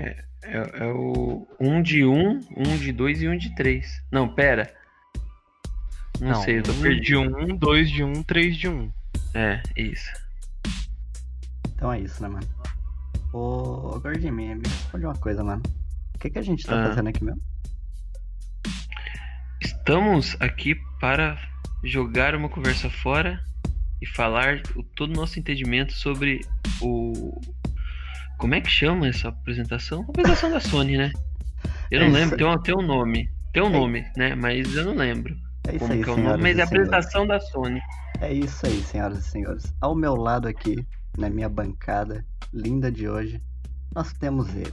É, é, é o 1 de 1, 1 de 2 e 1 de 3. Não, pera. Não, sei, eu tô um perdido. de 1, 2 de 1, 3 de 1. É, isso. Então é isso, né, mano? Ô, Gordinho, me, me responde uma coisa, mano. O que, que a gente tá Ah. fazendo aqui mesmo? Estamos aqui para jogar uma conversa fora e falar o, todo o nosso entendimento sobre o. Como é que chama essa apresentação? Apresentação da Sony, né? Eu É não isso lembro, tem um, tem um nome. Tem um É. nome, né? Mas eu não lembro É isso aí, é nome, mas é a apresentação da Sony. É isso aí, senhoras e senhores. Ao meu lado aqui, na minha bancada linda de hoje, nós temos ele.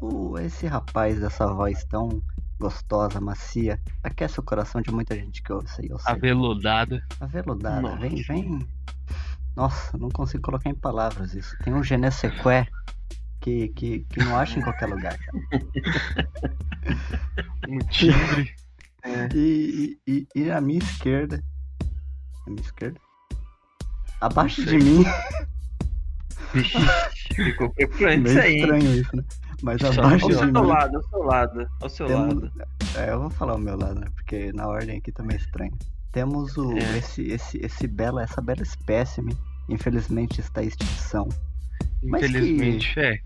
O, esse rapaz dessa voz tão gostosa, macia, aquece o coração de muita gente que ouve isso aí. Aveludada. Aveludada, vem, vem. Nossa, não consigo colocar em palavras isso. Tem um je ne sais quoi que, que, que não acha em qualquer lugar. Um timbre. E, e, e, e a minha esquerda. A minha esquerda? Abaixo de mim. Vixe, ficou preocupante isso aí. hein? estranho isso, né? Mas abaixo Ao de seu mim. lado, ao seu lado, ao seu lado. É, eu vou falar o meu lado, né? Porque na ordem aqui também é estranho. Temos o, É. esse, esse, esse bela, essa bela espécime. Infelizmente está em extinção. Mas que- Infelizmente, é.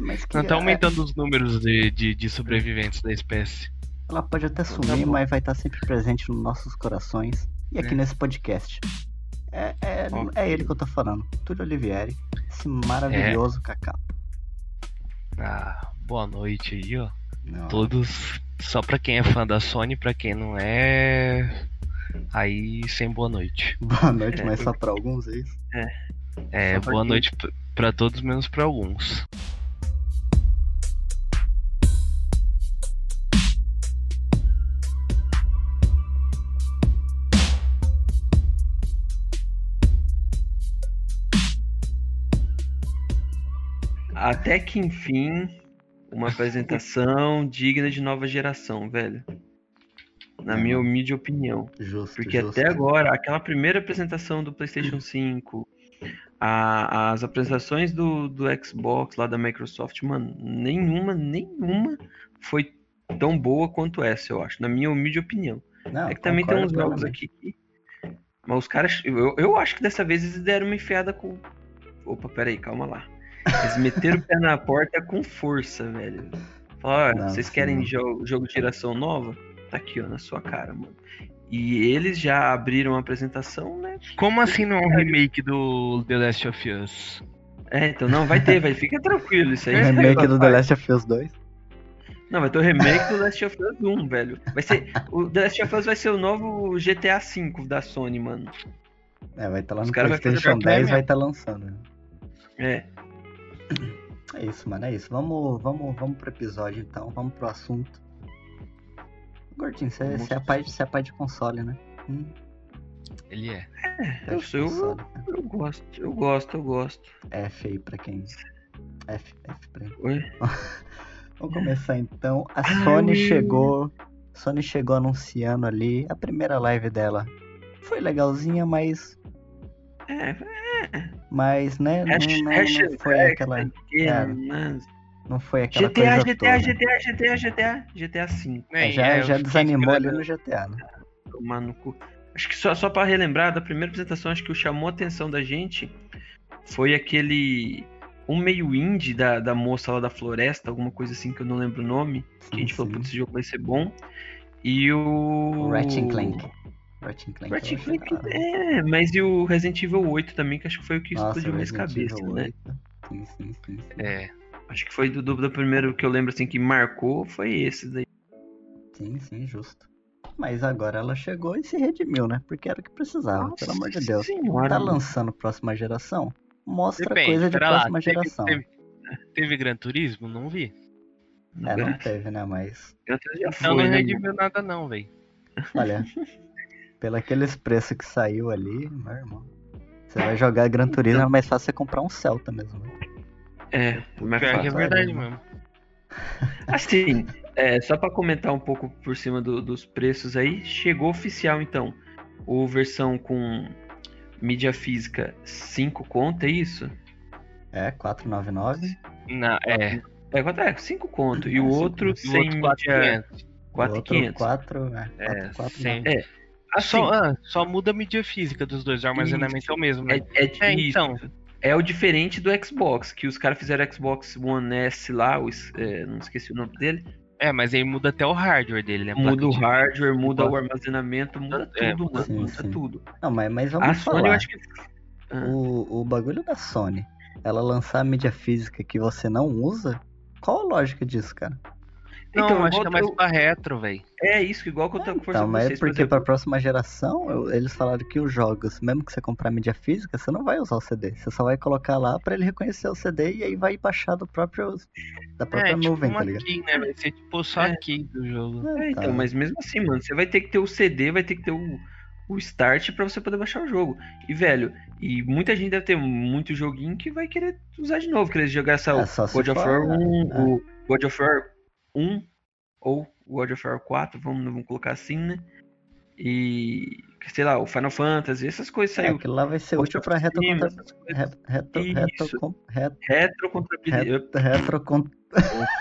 Mas que Não tá é- aumentando os números de, de, de sobreviventes da espécie. ela pode até Tá sumir, bom. mas vai estar sempre presente nos nossos corações e aqui É. nesse podcast. É, é, é ele que eu tô falando. Túlio Olivieri, esse maravilhoso cacau. Ah, boa noite aí, ó. Não, Todos. Só pra quem é fã da Sony, pra quem não é. Aí sem boa noite. Boa noite, É, mas só pra alguns, é isso? É, pra boa quem- noite p- pra todos, menos pra alguns. Até que enfim, uma apresentação digna de nova geração, velho. Na minha humilde opinião. Justo, Porque justo. até agora, aquela primeira apresentação do PlayStation 5, a- as apresentações do, do Xbox lá da Microsoft, mano, nenhuma, nenhuma foi tão boa quanto essa, eu acho, na minha humilde opinião. Não, é que também tem uns jogos aqui. Mas os caras. Eu, eu acho que dessa vez eles deram uma enfiada com. Opa, peraí, calma lá. Eles meteram o pé na porta com força, velho. Falaram, vocês sim. querem jogo, jogo de geração nova? Tá aqui, ó, na sua cara, mano. E eles já abriram a apresentação, né? Como assim não é um remake do The Last of Us? É, então não, vai ter, vai. Fica tranquilo, isso aí. O remake do The Last of Us 2. Não, vai ter o remake do Last of Us 1, velho. Vai ser. O The Last of Us vai ser o novo GTA V da Sony, mano. É, vai estar lá Os no PlayStation pra 10, Play vai estar lançando. né? É. É isso, mano, é isso. Vamos, vamos, vamos pro episódio então, vamos pro assunto. Gordinho, você Vamos. você é, pai, você é pai de console, né? Hum, Ele é. pai Eu sou. Eu, console, né? eu gosto, eu gosto, eu gosto. F aí pra quem. F, F pra. Oi? Vamos começar então. A Ai, Sony chegou. Sony chegou anunciando ali a primeira live dela. Foi legalzinha, mas. É, Mas, né? Não, hash, não- não hash foi aquela. é, mas- Não foi aquela GTA, coisa GTA, toda. GTA, GTA, GTA, GTA V. É, já É, já desanimou ali no GTA, né? Tomar no cu. Acho que só, só pra relembrar da primeira apresentação, acho que o que chamou a atenção da gente foi aquele. Um meio indie da, da moça lá da floresta, alguma coisa assim que eu não lembro o nome. Que a gente Sim, falou, sim. putz, esse jogo vai ser bom. E o. O Ratchet Clank. Ratchet Clank. eu Ratchet Clank, é, mas e o Resident Evil 8 também, que acho que foi o que Nossa, explodiu mais cabeça, Evil né? 8. Sim, sim, sim. sim. É. Acho que foi do, do, do primeiro que eu lembro assim que marcou, foi esse daí. Sim, sim, justo. Mas agora ela chegou e se redimiu, né? Porque era o que precisava, pelo amor de Deus. Senhora, Tá mano. lançando próxima geração? Mostra Depende, coisa de pera lá. próxima Teve, geração. teve, teve Gran Turismo? Não vi. É, não teve, né? Mas, Gran Turismo já foi, não né, redimiu nada não, velho. olha, pelo aqueles preços que saiu ali, meu irmão. Você vai jogar Gran Turismo, é mais fácil você comprar um Celta mesmo. né? É, mais Pior que é verdade né? mesmo. Assim, é, só pra comentar um pouco por cima do- dos preços aí, chegou oficial então. O versão com mídia física 5 conto, é isso? É, 499. Na, é, É, quanto é? 5 conto. E o É, outro conto. E o sem outro mídia 4,500. 4,500. 4, é, É, 4, 4, sem- É, assim, Só, ah, só muda a mídia física dos dois, o armazenamento é o mesmo, né? é, é, É, então. É o diferente do Xbox, que os caras fizeram Xbox One S lá, é, não esqueci o nome dele. É, mas aí muda até o hardware dele, né? Muda o hardware, muda Placa- o armazenamento, muda É, tudo, mano. sim, Muda sim. tudo. Não, mas, mas vamos A falar. Sony eu acho que. Ah, o, o bagulho da Sony, ela lançar a mídia física que você não usa, qual a lógica disso, cara? Não, Então, acho que é mais eu- pra retro, velho. É isso, igual que eu tô Então, conversando com mas vocês, por porque exemplo. pra próxima geração, eu- eles falaram que os jogos, mesmo que você comprar mídia física, você não vai usar o CD. Você só vai colocar lá pra ele reconhecer o CD e aí vai baixar do próprio, da própria É, tipo nuvem, tá ligado? key, né? Vai ser tipo só É. a key do jogo. É, então, tá. mas mesmo assim, mano, você vai ter que ter o CD, vai ter que ter o, o start pra você poder baixar o jogo. E, velho, e muita gente deve ter muito joguinho que vai querer usar de novo, querer jogar essa É, God of War 1, é. o God of War 1 ou God of War 4, vamos, vamos colocar assim, né? E, sei lá, o Final Fantasy, essas coisas É, saiu. aquilo lá vai ser útil of pra Tsushima, retrocontabilidade. essas coisas. Retro, Isso. retro, com-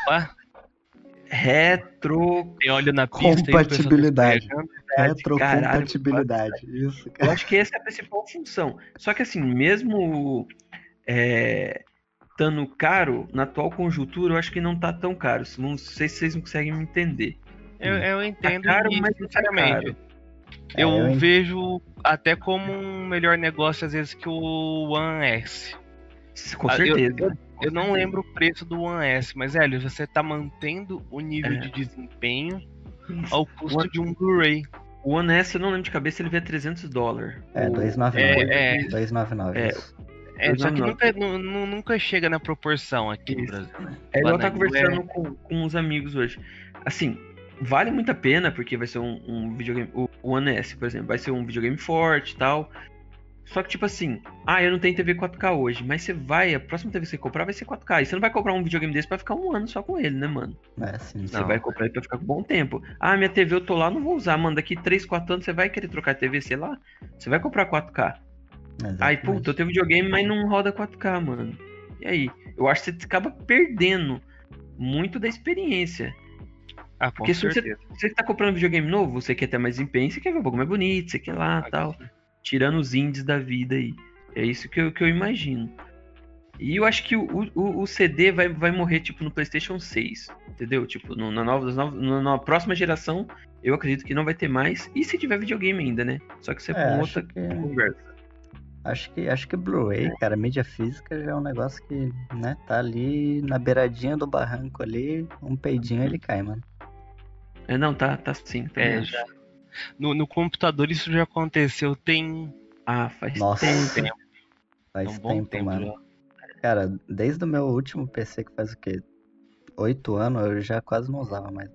Opa, Retro. tem óleo na pista tá Compatibilidade. retrocompatibilidade. Isso, Eu cara. acho que essa é a principal função. Só que assim, mesmo é, estando caro, na atual conjuntura, eu acho que não tá tão caro. Não sei se vocês não conseguem me entender. Eu, eu entendo Tá caro, mas não tá sinceramente, caro. É, eu, eu vejo até como um melhor negócio às vezes que o One S. Com Ah, eu- certeza. Eu não lembro o preço do One S, mas velho, você tá mantendo o nível É. de desempenho ao custo One- de um Blu-ray. O One S, eu não lembro de cabeça, ele vê 300 dólares. É, O- 299. É, é. 299, É. É, só que nunca, nu- nu- nunca chega na proporção aqui no Isso. Brasil. né? É igual eu tava conversando com, com uns amigos hoje. Assim, vale muito a pena, porque vai ser um, um videogame. O One S, por exemplo, vai ser um videogame forte e tal. Só que, tipo assim, ah, eu não tenho TV 4K hoje, mas você vai, a próxima TV que você comprar vai ser 4K. E você não vai comprar um videogame desse pra ficar um ano só com ele, né, mano? É, sim, sim. Você Não. vai comprar ele pra ficar com bom tempo. Ah, minha TV eu tô lá, não vou usar, mano. Daqui 3, 4 anos você vai querer trocar a TV, sei lá. Você vai comprar 4K. Aí, Exatamente. puta, eu tenho videogame, mas não roda 4K, mano. E aí? Eu acho que você acaba perdendo muito da experiência. Ah, Porque se você, você tá comprando videogame novo, você quer ter mais desempenho, você quer ver um pouco mais bonito, você quer lá Ah, tal. Tirando os indies da vida aí. É isso que eu, que eu imagino. E eu acho que o, o, o CD vai, vai morrer, tipo, no PlayStation 6. Entendeu? Tipo, no- na, nova, na, na próxima geração, eu acredito que não vai ter mais. E se tiver videogame ainda, né? Só que você É, com acho outra que- conversa. Acho que, acho que Blu-ray, cara, mídia física já é um negócio que, né, tá ali na beiradinha do barranco ali, um peidinho ele cai, mano. É, não, tá, tá sim. também É, já. No, no computador isso já aconteceu tem Ah, faz Nossa. tempo. Faz um bom tempo, tempo, mano. já. Cara, desde o meu último PC que faz o quê? Oito anos, eu já quase não usava mais.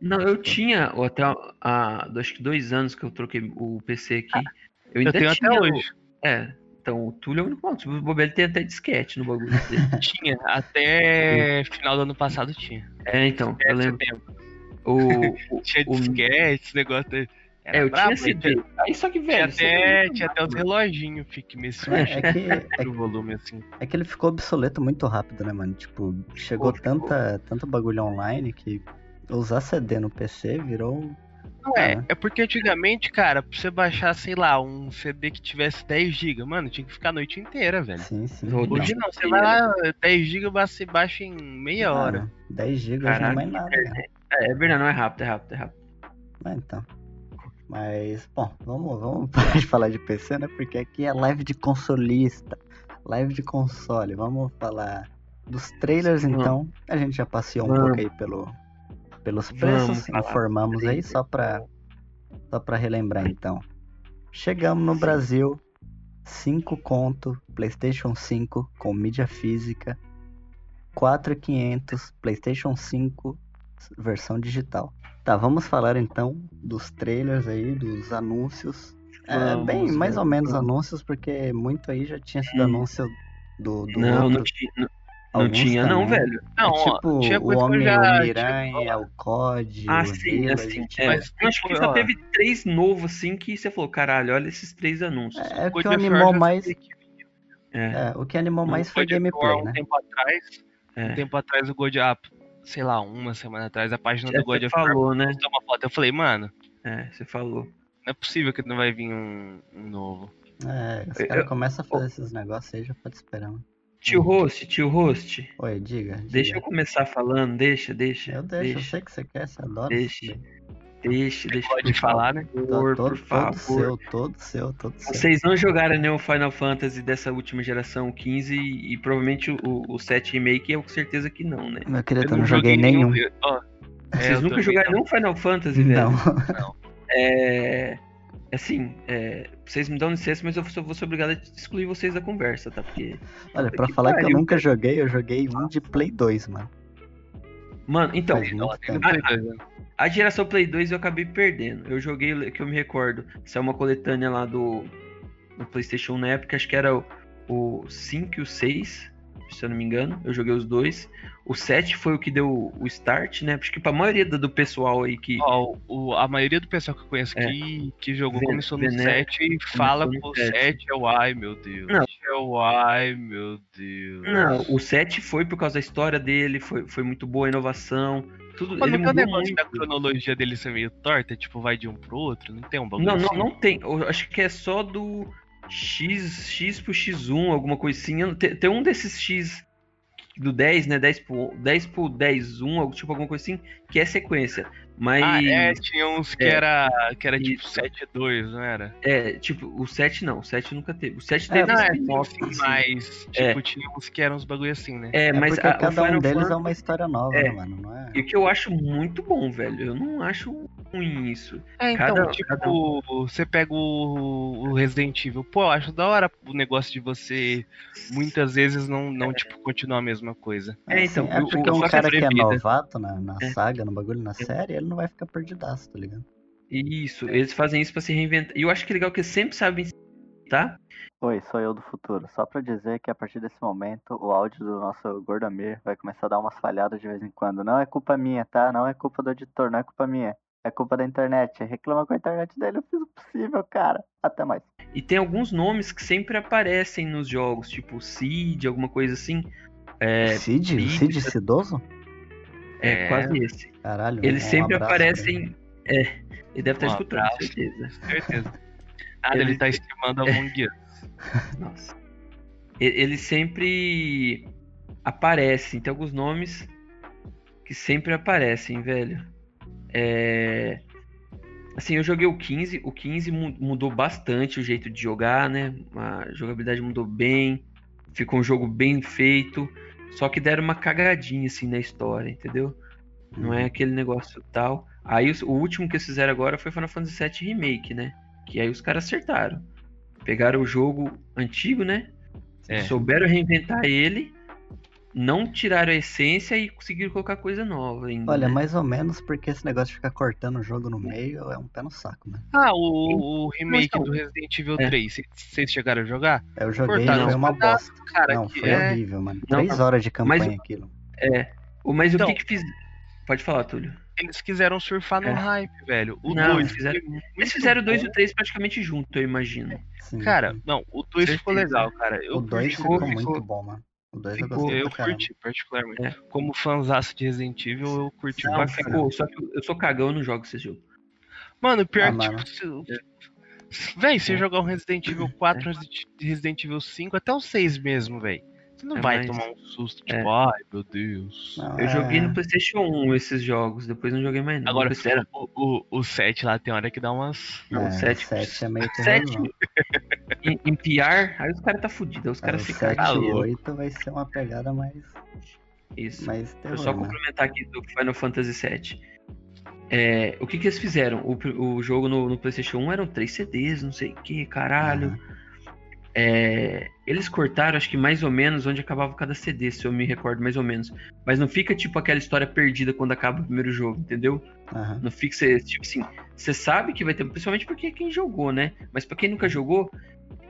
Não, eu tinha ou até há acho que dois anos que eu troquei o PC aqui. Eu ainda Eu tenho tinha até o- hoje. É, então o Túlio é o único ponto. O Bobel tem até disquete no bagulho dele. Tinha. Até final do ano passado tinha. É, então, eu Até lembro. O, o, Tinha o- disquete, esse negócio. aí. Era é, eu brabo, tinha CD. Aí só que, Tinha velho. você até, tinha até os reloginhos que mexiam É, é que, é, volume assim. é que ele ficou obsoleto muito rápido, né, mano? Tipo, chegou Ficou, tanta, tanto bagulho online que usar CD no PC virou. Não é, Ah. é porque antigamente, cara, pra você baixar, sei lá, um CD que tivesse 10 GB, mano, tinha que ficar a noite inteira, velho. Sim, sim. Hoje não, você vai lá, 10 GB você baixa em meia hora. Mano, 10 GB não é mais nada, cara. É, é verdade, não é rápido, é rápido, é rápido. Ah, então. Mas, bom, vamos, vamos parar de falar de PC, né? Porque aqui é live de consolista, live de console. Vamos falar dos trailers, então. A gente já passeou um Vamos. pouco aí pelo, pelos Vamos preços, falar informamos aí, só pra, só pra relembrar então. Chegamos no Brasil, 5 conto, PlayStation 5 com mídia física, 4,500, PlayStation 5 versão digital. Tá, vamos falar então dos trailers aí, dos anúncios. É, Vamos, bem, mais ou menos vamos. anúncios, porque muito aí já tinha sido anúncio do, do Não, outro. não tinha, não, não tinha não, também. velho. Não, é ó, tipo tinha o coisa que eu Homem, já o Miranha, o COD, Ah, o sim, assim. tipo, É, Mas, eu acho que tipo, só ó. teve três novos, assim, que você falou, caralho, olha esses três anúncios. É, o que of War animou já mais, É. é, o que animou mais foi of War, gameplay, um né? tempo atrás, É. Um tempo atrás o God Up, sei lá, uma semana atrás, a página É, do God of War falou, né? postou uma foto. Eu falei, mano, É, você falou. não é possível que não vai vir um, um novo. É, os Eu- caras eu- começam a fazer esses negócios aí, já pode esperar. mano. Tio Host, tio Host, Oi, diga. diga. deixa eu começar falando, deixa, deixa. Eu deixo, eu deixa, sei que você quer, você adora. Deixa. deixa, deixa. Pode por falar, né? favor, Tô- todo, por todo favor. seu, todo seu, todo seu. Vocês não jogaram nenhum Final Fantasy dessa última geração 15 e, e provavelmente o, o 7 Remake é com certeza que não, né? Meu querido, Eu eu não joguei nenhum. eu- ó, é, Vocês eu nunca jogaram não. nenhum Final Fantasy, velho? Não. É. Assim, é, vocês me dão licença, mas eu vou ser obrigado a excluir vocês da conversa, tá? Porque. Olha, pra que falar que eu pariu, nunca joguei, eu joguei um de Play 2, mano. Mano, então, a geração Play 2 eu acabei perdendo. Eu joguei, que eu me recordo, saiu uma coletânea lá do, do PlayStation 1 na época, acho que era o, o 5 e o 6, se eu não me engano. Eu joguei os dois. O 7 foi o que deu o start, né? Acho que pra maioria do, pessoal aí que. Ó, o- a maioria do pessoal que eu conheço É. que, que jogou Ven- começou no Vené- 7 e fala que o 7. 7 é o ai, meu Deus. Não. É o ai, meu Deus. Não, o 7 foi por causa da história dele, foi, foi muito boa a inovação. Tudo, Mas ele não tem mudou negócio muito. da cronologia dele ser meio torta, tipo, vai de um pro outro? Não tem um bagulho Não, não, assim? não tem. Eu acho que é só do X, X pro X1, alguma coisa assim. Tem, tem um desses X do 10, né? 10 pro, 10 pro 10, 1, algo tipo alguma coisa assim, que é sequência. Mas. Ah, é, tinha uns que É. era, que era tipo Isso. 7-2, não era? É, tipo, o 7 não, o 7 nunca teve. O 7 É, teve Não, é, assim. mas, É. tipo, tinha uns que eram uns bagulho assim, né? É, É mas porque a, cada um Final deles Fantasy- é uma história nova, É. né, mano? Não é? E o que eu acho muito bom, velho. Eu não acho ruim isso. É, então, Cada- tipo, cada você pega o, o Resident Evil, pô, eu acho da hora o negócio de você muitas vezes não, não tipo, continuar a mesma coisa. É, então, é o- porque o- um cara que é novato na, na É. saga, no bagulho, na série, ele não vai ficar perdidaço, tá ligado? Isso, eles fazem isso pra se reinventar. E eu acho que é legal que eles sempre sabem, tá? Oi, sou eu do futuro. Só pra dizer que a partir desse momento o áudio do nosso Gordamir vai começar a dar umas falhadas de vez em quando. Não é culpa minha, tá? Não é culpa do editor, não é culpa minha. É culpa da internet. Reclama com a internet dele, eu fiz o possível, cara. Até mais. E tem alguns nomes que sempre aparecem nos jogos, tipo Cid, alguma coisa assim. É, Cid? Cid Cidoso? É, É. quase esse. Caralho. Eles um sempre abraço ele. aparecem. É, ele deve estar Um escutando, abraço. certeza. Certeza. Nada, ele Ele- tá estimando a Among Us. Nossa. E- Eles sempre aparecem. Tem alguns nomes que sempre aparecem, velho. É... Assim, eu joguei o 15. O 15 mu- mudou bastante o jeito de jogar, né? A jogabilidade mudou bem. Ficou um jogo bem feito. Só que deram uma cagadinha, assim, na história, entendeu? Não é aquele negócio tal. Aí o último que eles fizeram agora foi Final Fantasy VII Remake, né? Que aí os caras acertaram. Pegaram o jogo antigo, né? É. Souberam reinventar ele, não tiraram a essência e conseguiram colocar coisa nova ainda. Olha, né? mais ou menos porque esse negócio de ficar cortando o jogo no meio é um pé no saco, né? Ah, o, o remake Então, do Resident Evil é. 3, cês- vocês chegaram a jogar? Eu joguei Cortaram foi uma bosta. Cara, Não, foi é... horrível, mano. Não, Três não. horas de campanha Mas- aquilo. O- Mas Então- o que que fiz... Pode falar, Túlio. Eles quiseram surfar no É. hype, velho. O Não, 2 eles fizeram- Eles fizeram o 2 e o 3 praticamente junto, eu imagino. Sim, Cara, sim. não, o 2 ficou legal, cara. Eu o 2 curti, ficou ficou- muito bom, mano. O 2 eu gostei curti, particularmente. É. Como fãzaço de Resident Evil, eu curti Não, pra caramba. Só que eu sou cagão, eu não jogo esse jogo. Mano, pior Ah, que, mano. tipo, se... Véi, se É. jogar um Resident Evil 4, Resident Evil 5, até o 6 mesmo, véi. Você não É, vai mas- tomar um susto, tipo, É. ai, meu Deus. Não, Eu é- joguei no PlayStation 1 esses jogos, depois não joguei mais não. Agora, o, o, o 7 lá tem hora que dá umas... Não, é, sete- o 7 é meio Sete terrorzão. em, em PR, aí os caras tá fudido, aí os É, caras o ficam 7 e aqui. o 8 vai ser uma pegada mais, Isso. mais terror, só né? complementar aqui do Final Fantasy VII. É, o que que eles fizeram? O, o jogo no, no PlayStation 1 eram três CDs, não sei o que, caralho. Aham. É, eles cortaram, acho que mais ou menos onde acabava cada CD, se eu me recordo mais ou menos. Mas não fica tipo aquela história perdida quando acaba o primeiro jogo, entendeu? Aham. Não fica, cê- tipo assim, você sabe que vai ter, principalmente porque é quem jogou, né? Mas pra quem nunca jogou,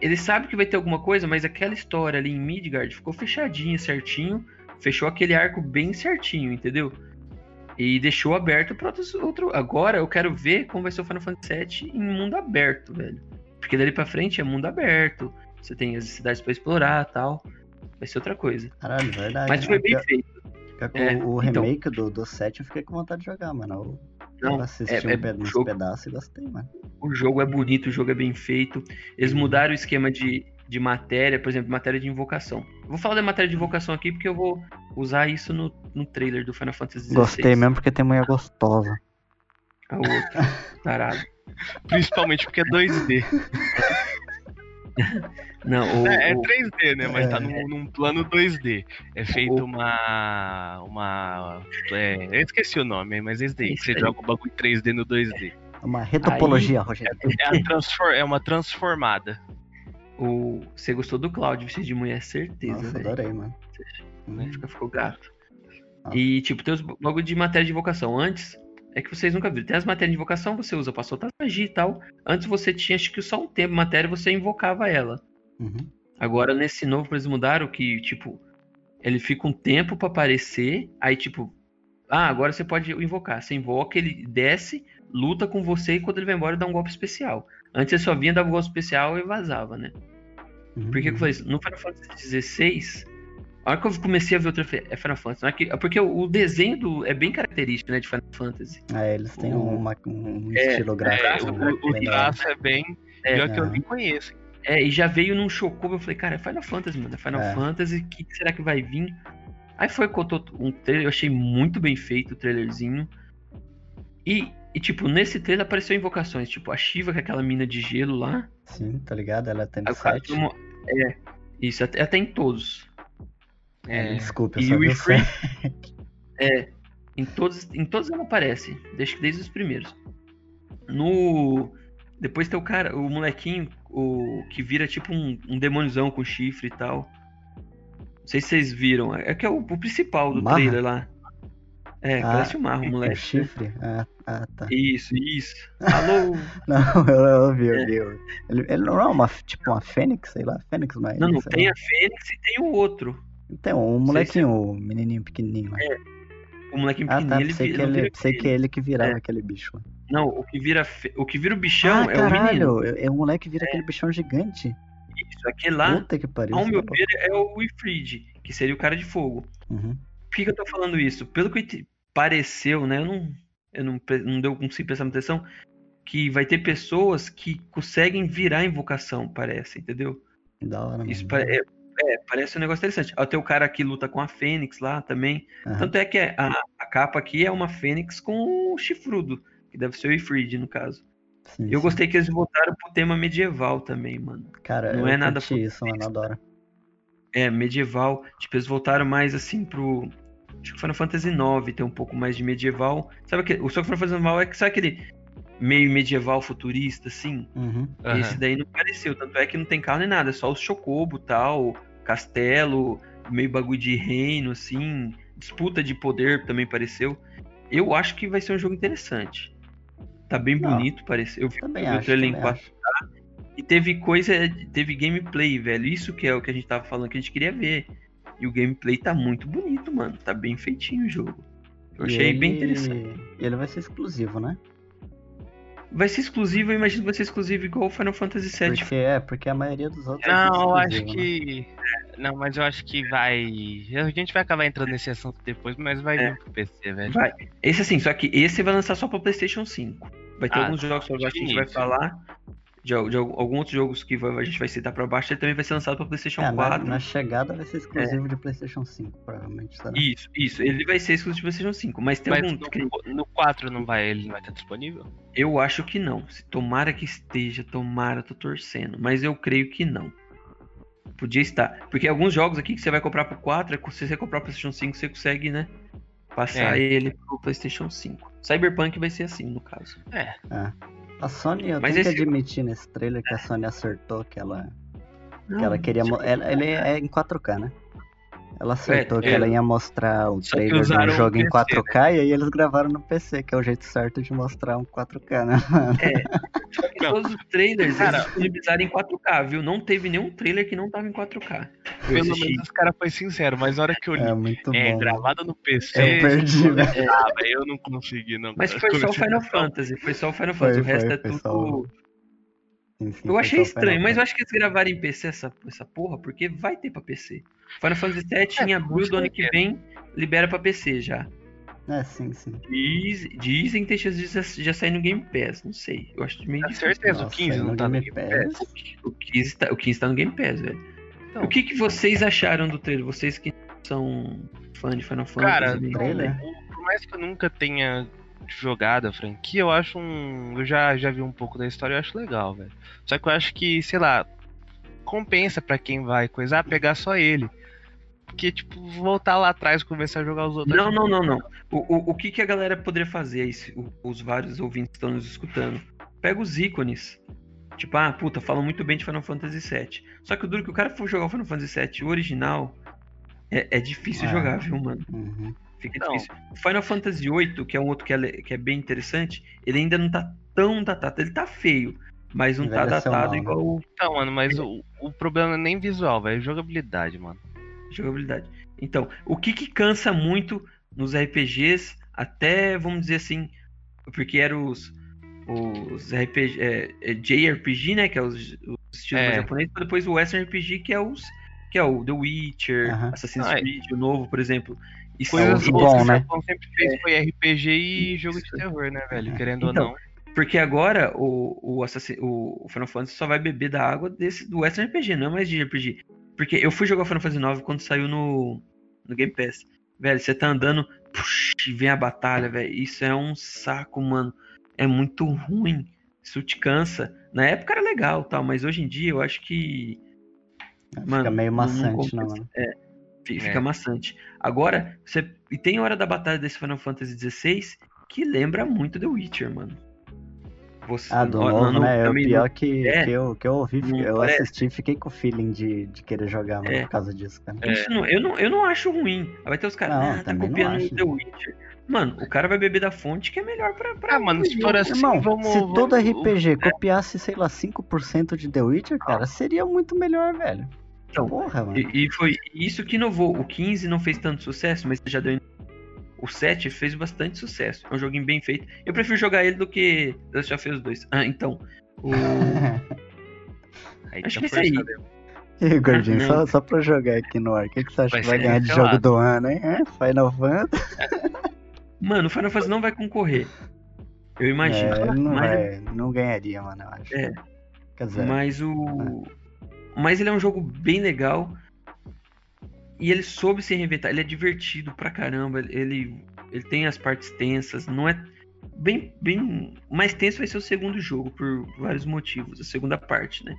ele sabe que vai ter alguma coisa, mas aquela história ali em Midgard ficou fechadinha, certinho, fechou aquele arco bem certinho, entendeu? E deixou aberto pra outros, outro. Agora eu quero ver como vai ser o Final Fantasy VII em mundo aberto, velho. Porque dali pra frente é mundo aberto. Você tem as cidades pra explorar tal. Vai ser outra coisa. Caralho, verdade. Mas né? foi bem feito. Fica com É, o então. remake do, do 7 eu fiquei com vontade de jogar, mano. Eu, Não, eu assisti é- é um uns jogo- pedaços e gostei, mano. O jogo é bonito, o jogo é bem feito. Eles mudaram o esquema de, de matéria, por exemplo, matéria de invocação. Eu vou falar da matéria de invocação aqui porque eu vou usar isso no, no trailer do Final Fantasy XVI. Gostei mesmo porque tem mulher gostosa. A outra, tarado. Principalmente porque é 2D. Não, o, É, é o- 3D, né? Mas É. tá num, num plano 2D. É feito O- uma. Uma. É, eu esqueci o nome, mas é isso daí. Isso Você aí. joga o bagulho 3D no 2D. Uma retopologia, Rogério. É, a transfor- é uma transformada. o- você gostou do Cloud vestido de mulher, certeza, Nossa, adorei, mano. né? Fica, ficou gato. Ah. E, tipo, tem os bagulho de matéria de invocação. Antes, é que vocês nunca viram. Tem as matérias de invocação, você usa pra soltar magia e tal. Antes você tinha, acho que só um tempo, matéria, você invocava ela. Uhum. Agora, nesse novo, eles mudaram que, tipo, ele fica um tempo pra aparecer, aí, tipo, ah, agora você pode invocar. Você invoca, ele desce, luta com você e quando ele vai embora, dá um golpe especial. Antes ele só vinha, dava um golpe especial e vazava, né? Uhum. Por que, que eu falei isso? No Final Fantasy XVI, a hora que eu comecei a ver outra é Final Fantasy, é que- é porque o desenho do, é bem característico, né, de Final Fantasy. Ah, eles têm O- uma- um É, estilo É, gráfico. o, o traço é bem. É, pior que eu é. nem conheço. É, e já veio num Chocobo, eu falei, cara, é Final Fantasy, mano, é Final É. Fantasy, o que, será que vai vir? Aí foi contou um trailer, eu achei muito bem feito o trailerzinho. E, e, tipo, nesse trailer apareceu invocações, tipo, a Shiva, que é aquela mina de gelo lá. Sim, tá ligado? Ela tem Aí o cara 7. tomou- É, isso, até, até em todos. É, Desculpa, eu E só o vi o Ifrit- 7. É, em todos, em todos ela aparece, desde, desde os primeiros. No. Depois tem o cara, o molequinho, o que vira tipo um, um demôniozão com chifre e tal. Não sei se vocês viram. É que é o, o principal do Marra? trailer lá. É, Ah, parece o Marro, O moleque. chifre? Ah, ah, tá. Isso, isso. Alô? Não, eu, eu vi, É. eu vi. eu- Ele, ele não é uma, tipo uma fênix, sei lá. Fênix não é Não, não, tem a Fênix e tem o outro. Um sei molequinho, o menininho pequenininho lá. O molequinho Ah, pequenininho, tá. ele, Pensei, vi- que ele, vira pensei que ele. ele que virava É. aquele bicho lá. Não, o que vira, fe- o que vira o bichão ah, é o menino. caralho! É, é o moleque que vira aquele bichão gigante. Isso, aquele lá, Puta que pariu. ao meu é louco. ver, é o Ifrid, que seria o cara de fogo. Uhum. Por que, que eu tô falando isso? Pelo que pareceu, né? Eu não, eu não, não deu consegui prestar atenção. Que vai ter pessoas que conseguem virar invocação, parece, entendeu? Da hora, Isso mano. pare- é, é, parece um negócio interessante. Até o cara que luta com a Fênix lá também. Aham. Tanto é que a, a capa aqui é uma Fênix com o chifrudo. Que deve ser o Ifrid, no caso. Sim, Eu sim. gostei que eles voltaram pro tema medieval também, mano. Cara, não é nada isso, mano. Adoro. É, medieval. Tipo, eles voltaram mais assim pro. Acho que Final Fantasy IX tem um pouco mais de medieval. Sabe aquele. O só que Final Fantasy IX é que sabe aquele meio medieval futurista, assim? Uhum. Esse daí não pareceu. Tanto é que não tem carro nem nada, é só o chocobo tal, castelo, meio bagulho de reino, assim. Disputa de poder também pareceu. Eu acho que vai ser um jogo interessante. Tá bem Não, bonito, pareceu. Eu vi, Também o acho. trailer em Também 4 acho. e teve coisa, teve gameplay, velho. Isso que é o que a gente tava falando que a gente queria ver. E o gameplay tá muito bonito, mano. Tá bem feitinho o jogo. Eu E achei bem ele- interessante. E ele vai ser exclusivo, né? Vai ser exclusivo, eu imagino que vai ser exclusivo igual o Final Fantasy VII. Porque é, porque a maioria dos outros. é Não, tudo eu acho né? que. Não, mas eu acho que vai. A gente vai acabar entrando nesse assunto depois, mas vai É. vir pro PC, velho. Vai. Esse assim, só que esse vai lançar só pra PlayStation 5. Vai ter Ah, alguns jogos que eu acho que a gente vai falar. De, de al- alguns outros jogos que vai- a gente vai citar pra baixo, ele também vai ser lançado pra PlayStation É, na, 4. na chegada vai ser exclusivo de PlayStation 5, provavelmente. Será? Isso, isso. Ele vai ser exclusivo de PlayStation 5. Mas tem Mas alguns que no, no 4 não vai, ele não vai estar disponível? Eu acho que não. Se tomara que esteja, tomara, tô torcendo. Mas eu creio que não. Podia estar. Porque alguns jogos aqui que você vai comprar pro 4, é se você comprar pro PlayStation 5, você consegue, né? Passar É. ele pro PlayStation 5. Cyberpunk vai ser assim, no caso. A Sony, eu Mas tenho esse- que admitir nesse trailer que a Sony acertou que ela, que Não, ela queria. Ela, ele é em 4K, né? Ela acertou que é. ela ia mostrar o Só que trailer do usaram o jogo em PC, 4K e aí eles gravaram no PC, que é o jeito certo de mostrar um 4K, né? Que Não. todos os trailers Cara- eles disponibilizaram em 4K, viu? Não teve nenhum trailer que não tava em 4K. Eu Pelo menos os caras foi sincero, mas na hora que eu li. É muito É, bom. gravado no PC. Eu perdi, né? Ah, velho, eu não consegui, não. Mas foi só o Final Fantasy. Foi só o Final Foi, Fantasy. O resto foi, é foi tudo. só sim, Eu achei estranho, mas eu acho que eles gravarem em PC essa, essa porra, porque vai ter pra PC. Final Fantasy VII em É, abril do ano que vem libera pra PC já. É, sim, sim. Diz, dizem que tem chance de já, já sair no Game Pass, não sei. Eu acho meio Com difícil. certeza, o Nossa, 15 aí não no tá no Game Game Pass. Pass. O 15 tá, o 15 tá no Game Pass, velho. Então. O que, que vocês acharam do trailer? Vocês que são fã de Final Fantasy. Cara, né? trailer? por mais que eu nunca tenha jogado a franquia, eu acho um. Eu já, já vi um pouco da história e eu acho legal, velho. Só que eu acho que, sei lá, compensa pra quem vai coisar pegar só ele. Porque, tipo, voltar lá atrás e começar a jogar os outros. Não, não, não, não. O, o, o que, que a galera poderia fazer, aí, se o- os vários ouvintes que estão nos escutando? Pega os ícones. Tipo, ah, puta, falam muito bem de Final Fantasy VII. Só que o duro é que o cara for jogar o Final Fantasy VII o original, é, é difícil Ah. jogar, viu, mano? Uhum. Fica Não. difícil. O Final Fantasy VIII, que é um outro que é, que é bem interessante, ele ainda não tá tão datado. Ele tá feio, mas não tá datado mal, né? igual o Então, mano, mas o, o problema não é nem visual, velho, é jogabilidade, mano. Jogabilidade. Então, o que que cansa muito nos RPGs, até, vamos dizer assim, porque eram os, os RPG, é, é JRPG, né, que é os, os estilos É. japoneses, e depois o Western RPG, que é os que é o The Witcher. Assassin's Ah, é. Creed, o novo, por exemplo. E Coisas boas bom, que o né? Japão sempre fez foi RPG e jogo de terror, né, velho? É. Querendo Então, ou não. Porque agora o, o, o Final Fantasy só vai beber da água desse, do Western RPG, não é mais de RPG. Porque eu fui jogar o Final Fantasy IX quando saiu no, no Game Pass. Velho, você tá andando, puxa, vem a batalha, velho. Isso é um saco, mano. É muito ruim. Isso te cansa. Na época era legal, tal, mas hoje em dia eu acho que. Fica Mano, meio não- não maçante, né, mano? Fi- Fica É. maçante. Agora, você. E tem hora da batalha desse Final Fantasy XVI que lembra muito The Witcher, mano. Você, Ah, do ó, novo, não- né? É o pior que, É. que, eu, que eu ouvi, Não eu parece. assisti e fiquei com o feeling de, de querer jogar, mano, É. por causa disso, cara. É. Isso não, eu, não, eu não acho ruim. Vai ter os caras, Não, ah, tá não copiando o The Witcher. Mano, o cara vai beber da fonte que é melhor pra. pra Ah, mano, se for assim, Irmão, vamos. se todo vamos- RPG copiasse, sei lá, 5% de The Witcher, cara, seria muito melhor, velho. Então, Porra, mano. E, e foi isso que inovou. O 15 não fez tanto sucesso, mas já deu. O 7 fez bastante sucesso. É um joguinho bem feito. Eu prefiro jogar ele do que The Last of Us 2. Ah, então. O... Aí Acho tá que é isso aí. E aí, gordinho, só, só pra jogar aqui no ar, o que, que você acha Vai que vai ganhar de jogo do ano, hein? É, Final Fantasy? Mano, o Final Fantasy não vai concorrer. Eu imagino. É, não, mas, vai, não ganharia, mano, eu acho. É. Quer dizer, mas o. Mas ele é um jogo bem legal. E ele soube se reinventar. Ele é divertido pra caramba. Ele, ele tem as partes tensas. Não é. Bem, bem. O mais tenso vai ser o segundo jogo, por vários motivos. A segunda parte, né?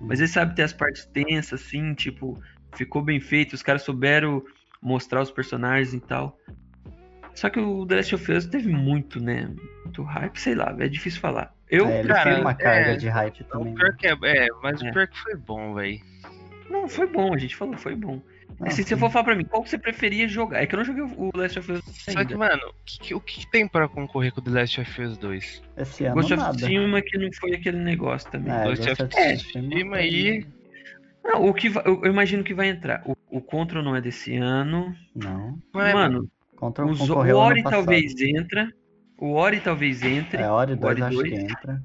Mas ele sabe ter as partes tensas, assim, tipo, ficou bem feito. Os caras souberam mostrar os personagens e tal. Só que o The Last of Us teve muito, né? Muito hype, sei lá, é difícil falar. Eu é, ele cara, uma carga é, de hype O também. pior que é, é, mas É. o pior que foi bom, velho. Não, foi bom, a gente falou, foi bom. É, se você sim. for falar pra mim, qual que você preferia jogar? É que eu não joguei o Last of Us Só que, mano, o que, o que tem pra concorrer com o The Last of Us 2? Esse ano Ghost of. Tsushima que não foi aquele negócio também. É, Ghost Ghost of of Tsushima Tsushima aí. Não, o que vai- eu, imagino que vai entrar. O, o Control não é desse ano. Não. É, Mano, Contra o, o Ori talvez entra. O Ori talvez entre. É, Ori 2 Ori acho 2. que entra.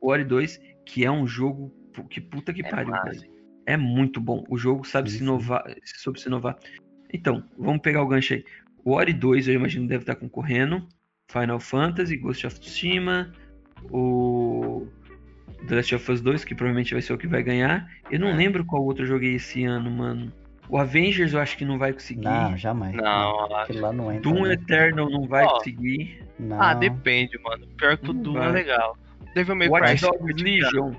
O Ori 2, que é um jogo. Que puta que É pariu, massa. É muito bom. O jogo sabe Sim, se inovar. Soube se inovar. Então, vamos pegar o gancho aí. O Ori 2, eu imagino, deve estar concorrendo. Final Fantasy, Ghost of Tsushima. O. The Last of Us 2, que provavelmente vai ser o que vai ganhar. Eu não É. lembro qual outro eu joguei esse ano, mano. O Avengers eu acho que não vai conseguir. Não, jamais. Não, Aquilo lá não entra. Doom né? Eternal não vai Ó, conseguir. Não. Ah, depende, mano. Pior que o Doom vai. é legal. Devil May Cry. Watch Dogs Legion.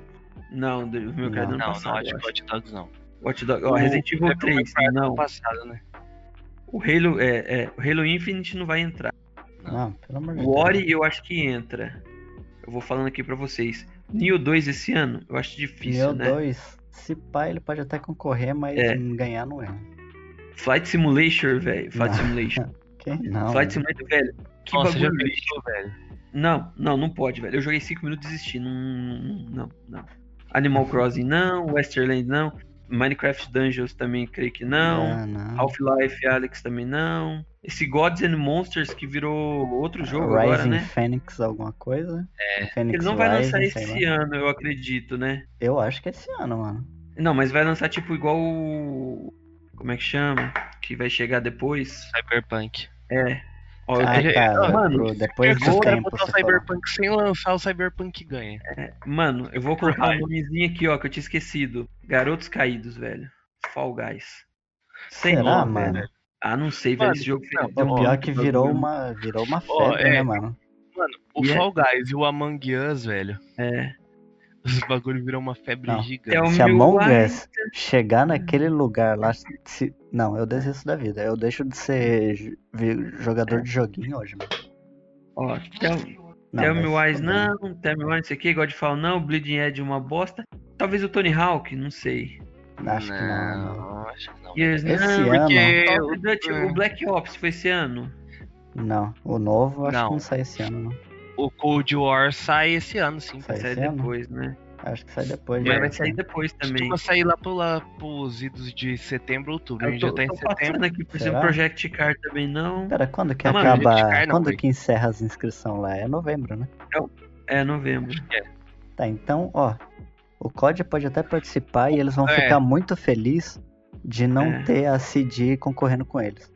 Não, meu cara Não. do ano Não, passado. não, acho que. Watch Dogs não. Watch Dogs. Ó, O Resident Evil Devil May 3, Cry é do não. ano passado, né? O Halo, é, é, o Halo Infinite não vai entrar. Não, pelo amor de O Deus. Ori eu acho que entra. Eu vou falando aqui pra vocês. Neo 2 esse ano, eu acho difícil, Meu né? 2, se pá, ele pode até concorrer, mas É. ganhar não é. Flight Simulator, velho. Flight Não. Simulation. Que? Não. Flight Simulator, velho. Que Nossa, já bagulho lixo. pensou, velho? Não, não, não pode, velho. Eu joguei 5 minutos e desisti. Não, não, não. Animal Crossing não, Westerland não. Minecraft Dungeons também creio que não. Ah, não. Half-Life Alex também não. Esse Gods and Monsters que virou outro jogo Rising agora, né? Phoenix alguma coisa? É. Phoenix Ele não vai Rising, lançar esse ano, eu acredito, né? Eu acho que é esse ano, mano. Não, mas vai lançar tipo igual o. Como é que chama? Que vai chegar depois. Cyberpunk. É. Ah, tá. mano, pro- depois do o cara tempo, botar o. Cyberpunk sem lançar, o Cyberpunk ganha. Mano, eu vou colocar um nomezinho aqui, ó, que eu tinha esquecido. Garotos Caídos, velho. Fall Guys. Sem Será, nome, mano? velho. Ah, não sei, velho. Mano, Esse jogo não, fez. O pior é que virou uma, virou uma febre, Ó, é. né, mano? Mano, o E é- Fall Guys e o Among Us, velho. É. Os bagulho virou uma febre Não. gigante. É o Se meu Among Us chegar naquele lugar lá, se... não, eu desisto da vida. Eu deixo de ser jogador de joguinho hoje, mano. Ó, Tell, Não, Me se Wise não, Tell Me Wise não sei o que, Godfall não, Bleeding Edge uma bosta. Talvez o Tony Hawk, não sei. Acho que não, não. acho que não. Years Esse não, ano- of Duty, o, o Black Ops foi esse ano. Não, o novo acho Não. que não sai esse ano, não. o Cold War sai esse ano, sim. Sai Sai esse ano? depois, né? Acho que sai depois. Mas já, vai sair né? depois também. Costuma sair lá, pro, lá pros idos de setembro, outubro. A Eu gente tô, já tá em setembro. passando aqui por Será? exemplo, Project Car também não. Pera, quando que Ah, mano, acaba. gente, não, quando foi. que encerra as inscrições lá? É novembro, né? É novembro. Tá, então, ó. O COD pode até participar e eles vão É. ficar muito felizes de não É. ter a CD concorrendo com eles.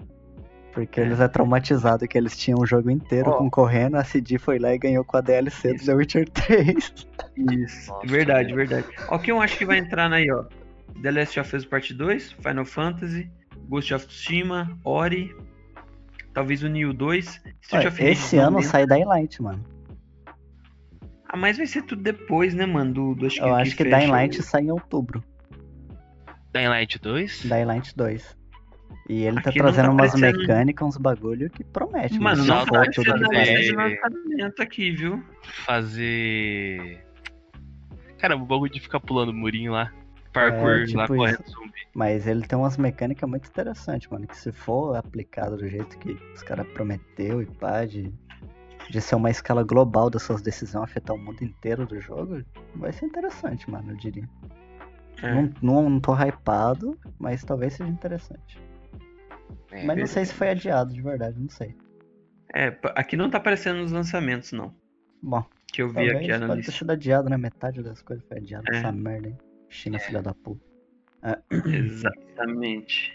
Porque eles é traumatizado que eles tinham o jogo inteiro Ó. concorrendo, a CD foi lá e ganhou com a DLC do Isso. The Witcher 3. Isso. Nossa, verdade, verdade. Ó, que eu acho que vai entrar aí, ó. The Last of Us Part 2, Final Fantasy, Ghost of Tsushima, Ori, talvez o Neo 2, Street Olha, of Rage esse ano sai Dying Light, mano. Ah, mas vai ser tudo depois, né, mano? Do, do acho Eu que, acho que fecha Dying o- Light sai em outubro. Dying Light 2? Dying Light 2. E ele tá Aqui trazendo tá umas mecânicas, uns bagulho que promete. Mano, não tá de lançamento aqui, viu? Fazer. Cara, o bagulho de ficar pulando murinho lá. Parkour É, tipo lá isso. correndo zumbi. Mas ele tem umas mecânicas muito interessantes, mano. Que se for aplicado do jeito que os caras prometeu e pá, de, de ser uma escala global das suas decisões afetar o mundo inteiro do jogo, vai ser interessante, mano, eu diria. É. Não, não, não tô hypado, mas talvez seja interessante. É, mas não sei se foi adiado, de verdade, não sei. É, aqui não tá aparecendo nos lançamentos, não. Bom, Que eu vi aqui na pode ter lista. sido adiado, né? Metade das coisas foi adiado, É. essa merda, hein? China, É. filha da puta. Exatamente.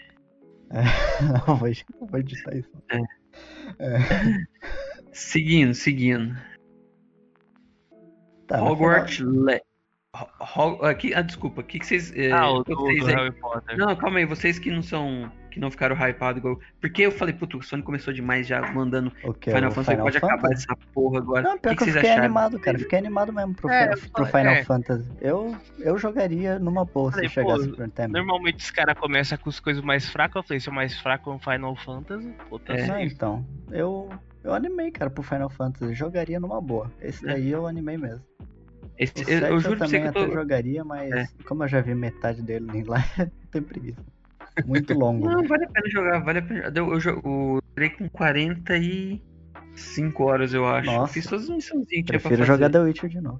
não, vou, vou editar isso. Seguindo, seguindo. Tá, Hogwarts Le... Ho- Ho- aqui, ah, desculpa, o que, que vocês. eh, Ah, o do, vocês do aí- Harry Potter. Não, calma aí, vocês que não são. Que não ficaram hypados igual. Porque eu falei, puto, o Sony começou demais já mandando O que? Final Fantasy, Final pode acabar Fantasy? essa porra agora. Não, O pior que, que, eu vocês fiquei acharam? animado, cara. Fiquei animado mesmo pro, É, eu pro Final é. Fantasy. Eu, eu jogaria numa boa se chegasse pro Nintendo. Normalmente os caras começam com as coisas mais fracas. Eu falei, se é o mais fraco é um Final Fantasy, pô, tá É. Ah, então. Eu, eu animei, cara, pro Final Fantasy. Jogaria numa boa. Esse É. daí eu animei mesmo. Esse- eu, 7 eu eu, juro você também que eu até tô. jogaria, mas É. como eu já vi metade dele nem lá, eu tenho preguiça. Muito longo. Não, vale a pena jogar, vale a pena. Eu, eu, eu entrei com 45 horas, eu acho. Eu Nossa. fiz todas as missõezinhas que tinha pra Prefiro fazer. jogar The Witcher de novo.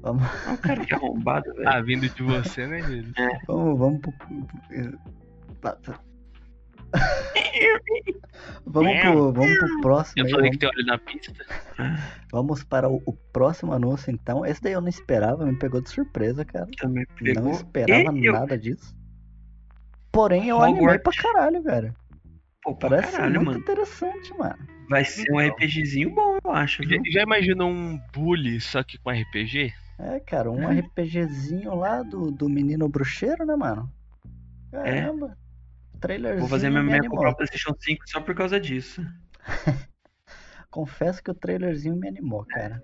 Vamos, Ah, o cara que arrombado, velho. Ah, vindo de você, né, Jesus? vamos, vamos pro. Vamos pro, vamos pro próximo Eu aí, falei vamos que tem olho na pista. Vamos para o, o próximo anúncio, então. Esse daí eu não esperava, me pegou de surpresa, cara. Também Não pegou. esperava E eu- nada disso. Porém, eu Hogwarts. animei pra caralho, cara. Pô, pra Parece caralho, muito mano. interessante, mano. Vai ser um. RPGzinho bom, eu acho, Já, viu? já imaginou um bully só que com RPG? É, cara, um RPGzinho lá do, do menino bruxeiro, né, mano? Caramba. Trailerzinho É. Vou fazer minha me minha comprar o PlayStation 5 só por causa disso. Confesso que o trailerzinho me animou, cara.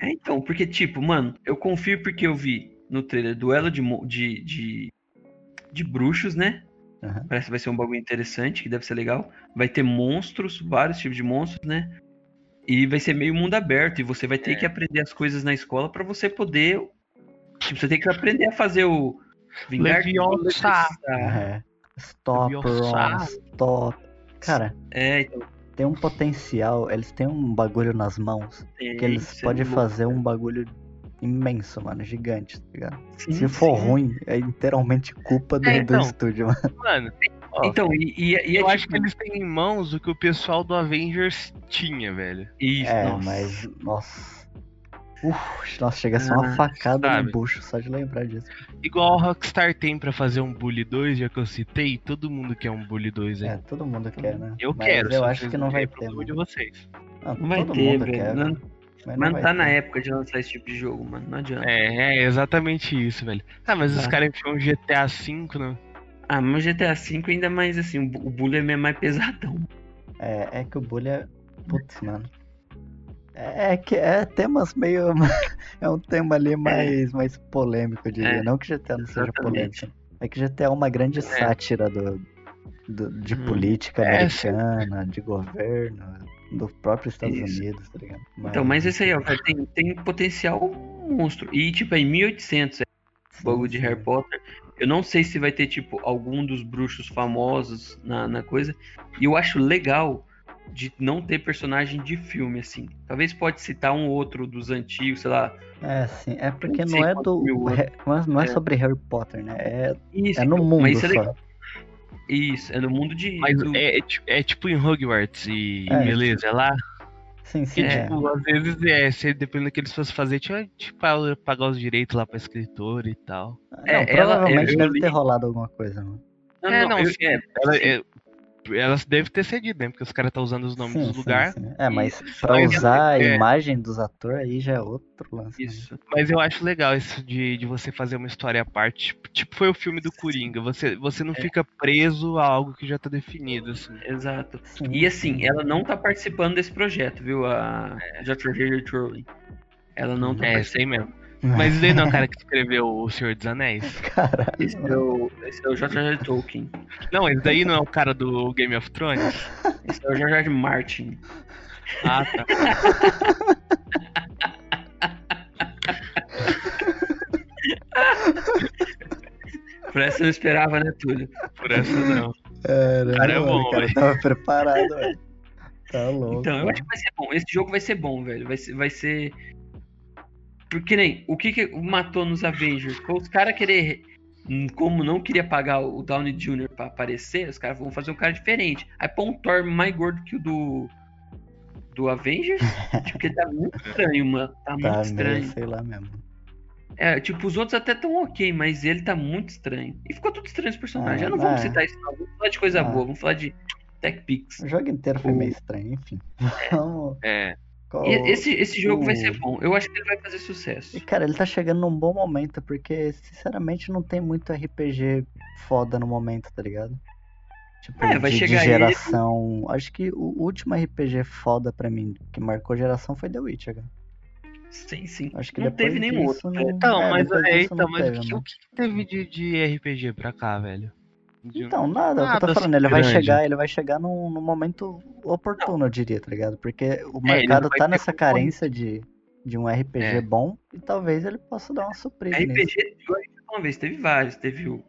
É, então, porque, tipo, mano, eu confio porque eu vi no trailer duelo de, de, de, de bruxos, né? Aham. Parece que vai ser um bagulho interessante, que deve ser legal. Vai ter monstros, vários tipos de monstros, né? E vai ser meio mundo aberto. E você vai ter É. que aprender as coisas na escola pra você poder. Tipo, você tem que aprender a fazer o. Leviosa. É. Stop, Leviosa. Ron, stop. Cara, É, então. tem um potencial, eles têm um bagulho nas mãos tem, que eles é podem louco. fazer um bagulho imenso, mano, gigante, tá ligado? Sim, Se for sim. ruim, é inteiramente culpa do, É, do então. estúdio, mano. Mano, ó, Então, e, e, e é eu acho tipo- que eles têm em mãos o que o pessoal do Avengers tinha, velho. Isso, É, nossa. mas, nossa. Uf, nossa, chega a ser uma Ah, facada sabe. no bucho só de lembrar disso. Igual a Rockstar tem pra fazer um Bully 2, já que eu citei, todo mundo quer um Bully 2 aí. É, todo mundo quer, né? Eu Mas quero, eu acho que não vai ter. de vocês. Não, Não vai todo ter, mundo velho. quer, Não- velho. Mas vai tá ter. na época de lançar esse tipo de jogo, mano. Não adianta. É, é exatamente isso, velho. Ah, mas os Tá. caras enfiam um GTA V, né? Ah, mas o GTA V ainda mais assim, o bu- o bullying é mais pesadão. É, é que o bullying é. Putz, mano. É, é que é temas meio. é um tema ali mais, mais polêmico, eu diria. É, não que GTA não seja exatamente. polêmico. É que GTA é uma grande sátira do, do- de Hum. política É, americana, de governo, do próprio Estados Isso. Unidos, tá ligado? Então, mas esse aí, ó, tem, tem potencial monstro. E, tipo, é em 1800, é Sim, bagulho de. Harry Potter. Eu não sei se vai ter, tipo, algum dos bruxos famosos na, na coisa. E eu acho legal de não ter personagem de filme, assim. Talvez pode citar um outro dos antigos, sei lá. É, sim. É porque Não não é do. mil anos. Não é, é É. sobre Harry Potter, né? É, Isso, é no então, mundo mas isso é legal. Isso, é no mundo de. Mas do- é, é é tipo em Hogwarts e É, beleza, é lá. Sim, Que, sim. é. tipo, às vezes, é, se, dependendo do que eles fossem fazer, tinha tipo, pa- pagar os direitos lá pra escritor e tal. Não, É, ela- provavelmente eu deve li- ter rolado alguma coisa, mano. Não, é, não, não, eu- sim, é, Ela, sim. é, elas devem ter cedido, né? Porque os caras estão usando os nomes Sim, dos sim, lugares. sim. É, mas pra mas usar a é- imagem dos atores aí já é outro lance. né? Isso. Mas eu acho legal isso de, de você fazer uma história à parte. Tipo, tipo foi o filme do Coringa. Você, você não É. fica preso a algo que já tá definido, assim. Exato. Sim, E assim, sim. ela não tá participando desse projeto, viu? A J.J. Rowling. Ela não tá É, participando. sei mesmo. Mas isso daí não é o cara que escreveu O Senhor dos Anéis? Caralho. Esse é o, esse é o J.J. Tolkien. Não, esse daí não é o cara do Game of Thrones? Esse é o George Martin. Ah, tá. Por essa eu não esperava, né, Túlio? Por essa não. Caramba, Cara, é bom, cara velho. tava preparado, velho. Tá louco. Então, eu acho que vai ser bom. Esse jogo vai ser bom, velho. Vai ser. Vai ser... Porque nem. O que, que matou nos Avengers? Foi os caras querer. hum, Como não queria pagar o Downey Jr. pra aparecer, os caras vão fazer um cara diferente. Aí põe um Thor mais gordo que o do. Do Avengers. tipo, porque tá muito estranho, mano. Tá muito Tá meio, estranho. sei lá mesmo. É, tipo, os outros até tão ok, mas ele tá muito estranho. E ficou tudo estranho esse personagem. Ah, Já não vamos é. citar isso, não. Vamos falar de coisa Ah. boa, vamos falar de Tech Pix. O jogo inteiro foi meio estranho, enfim. Vamos. É. qual- Esse, esse jogo vai o- ser bom. Eu acho que ele vai fazer sucesso. E, cara, ele tá chegando num bom momento, porque, sinceramente, não tem muito RPG foda no momento, tá ligado? Tipo, É, vai de, de chegar ele- geração. Acho que o último RPG foda pra mim, que marcou geração, foi The Witcher, cara. Sim, sim. Acho que não teve nenhum outro. não-? Então, É, mas, é, então, mas teve, o, que, né? o que teve de, de RPG pra cá, velho? Então, nada, é o que eu Nada tô falando, assim ele vai grande. chegar, ele vai chegar num, num momento oportuno, eu diria, tá ligado? Porque o É, mercado vai tá nessa carência de, de um RPG É. bom e talvez ele possa dar uma surpresa nisso. RPG, falou uma vez, teve vários. Teve o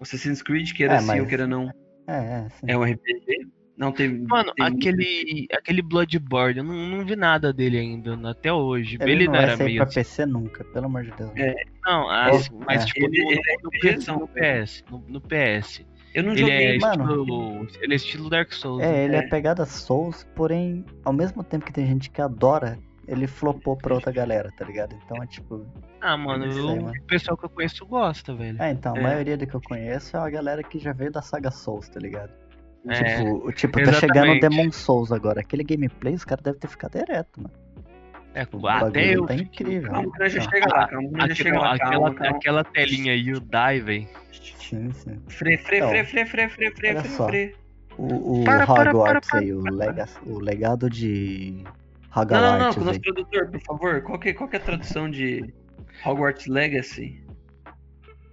Assassin's Creed, que era É, assim, mas- ou que era não. É, é, sim. É um RPG. Não teve. Mano, tem- aquele, aquele Bloodborne, eu não, não vi nada dele ainda, n- até hoje. Ele, Ele, não não vai era sair meio pra assim. PC nunca, pelo amor de Deus. É, Não, Ou- sim, mas é. tipo, Ele- no, ele é no, no PS, no, no PS. Eu não Ele joguei. é mano. estilo. Ele é estilo Dark Souls. né? É, ele é. É. pegada Souls, porém, ao mesmo tempo que tem gente que adora, ele flopou pra outra galera, tá ligado? Então é tipo. Ah, mano, Não sei, eu- mano. o pessoal que eu conheço gosta, velho. É, então, a É. maioria do que eu conheço é uma galera que já veio da saga Souls, tá ligado? É, Tipo, tipo tá chegando o. Demon Souls agora. Aquele gameplay, os caras devem ter ficado ereto, mano. É, O até bagulho eu. tá incrível. Calma que nós já Então, chega lá, calma que já chega lá. aquela, aquela telinha Hyundai, velho. Sim, sim. Fre, fre, Então, fre, fre, fre, fre, fre, fre, só. fre. O, o Para, para, Hogwarts para, aí, o, lega, o legado de Não, não, não, Hogwarts com o nosso aí. tradutor, por favor. Qual que, qual que é a tradução de Hogwarts Legacy?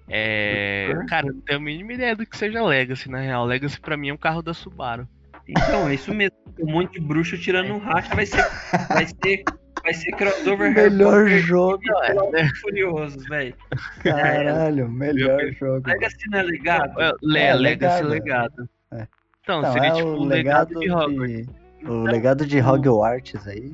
É. Cara, não tenho a mínima ideia do que seja Legacy, na real. Legacy pra mim é um carro da Subaru. Então, é isso mesmo. Um monte de bruxo tirando um racha vai ser. Vai ser. Vai ser crossover Melhor jogo, e Velozes e Furiosos, velho. caralho, melhor jogo. Legacy não é legado? É, Le, É, Legacy legado. legado. É. Então, Então, seria é tipo o legado legado de Hogwarts. de. O legado de Hogwarts aí.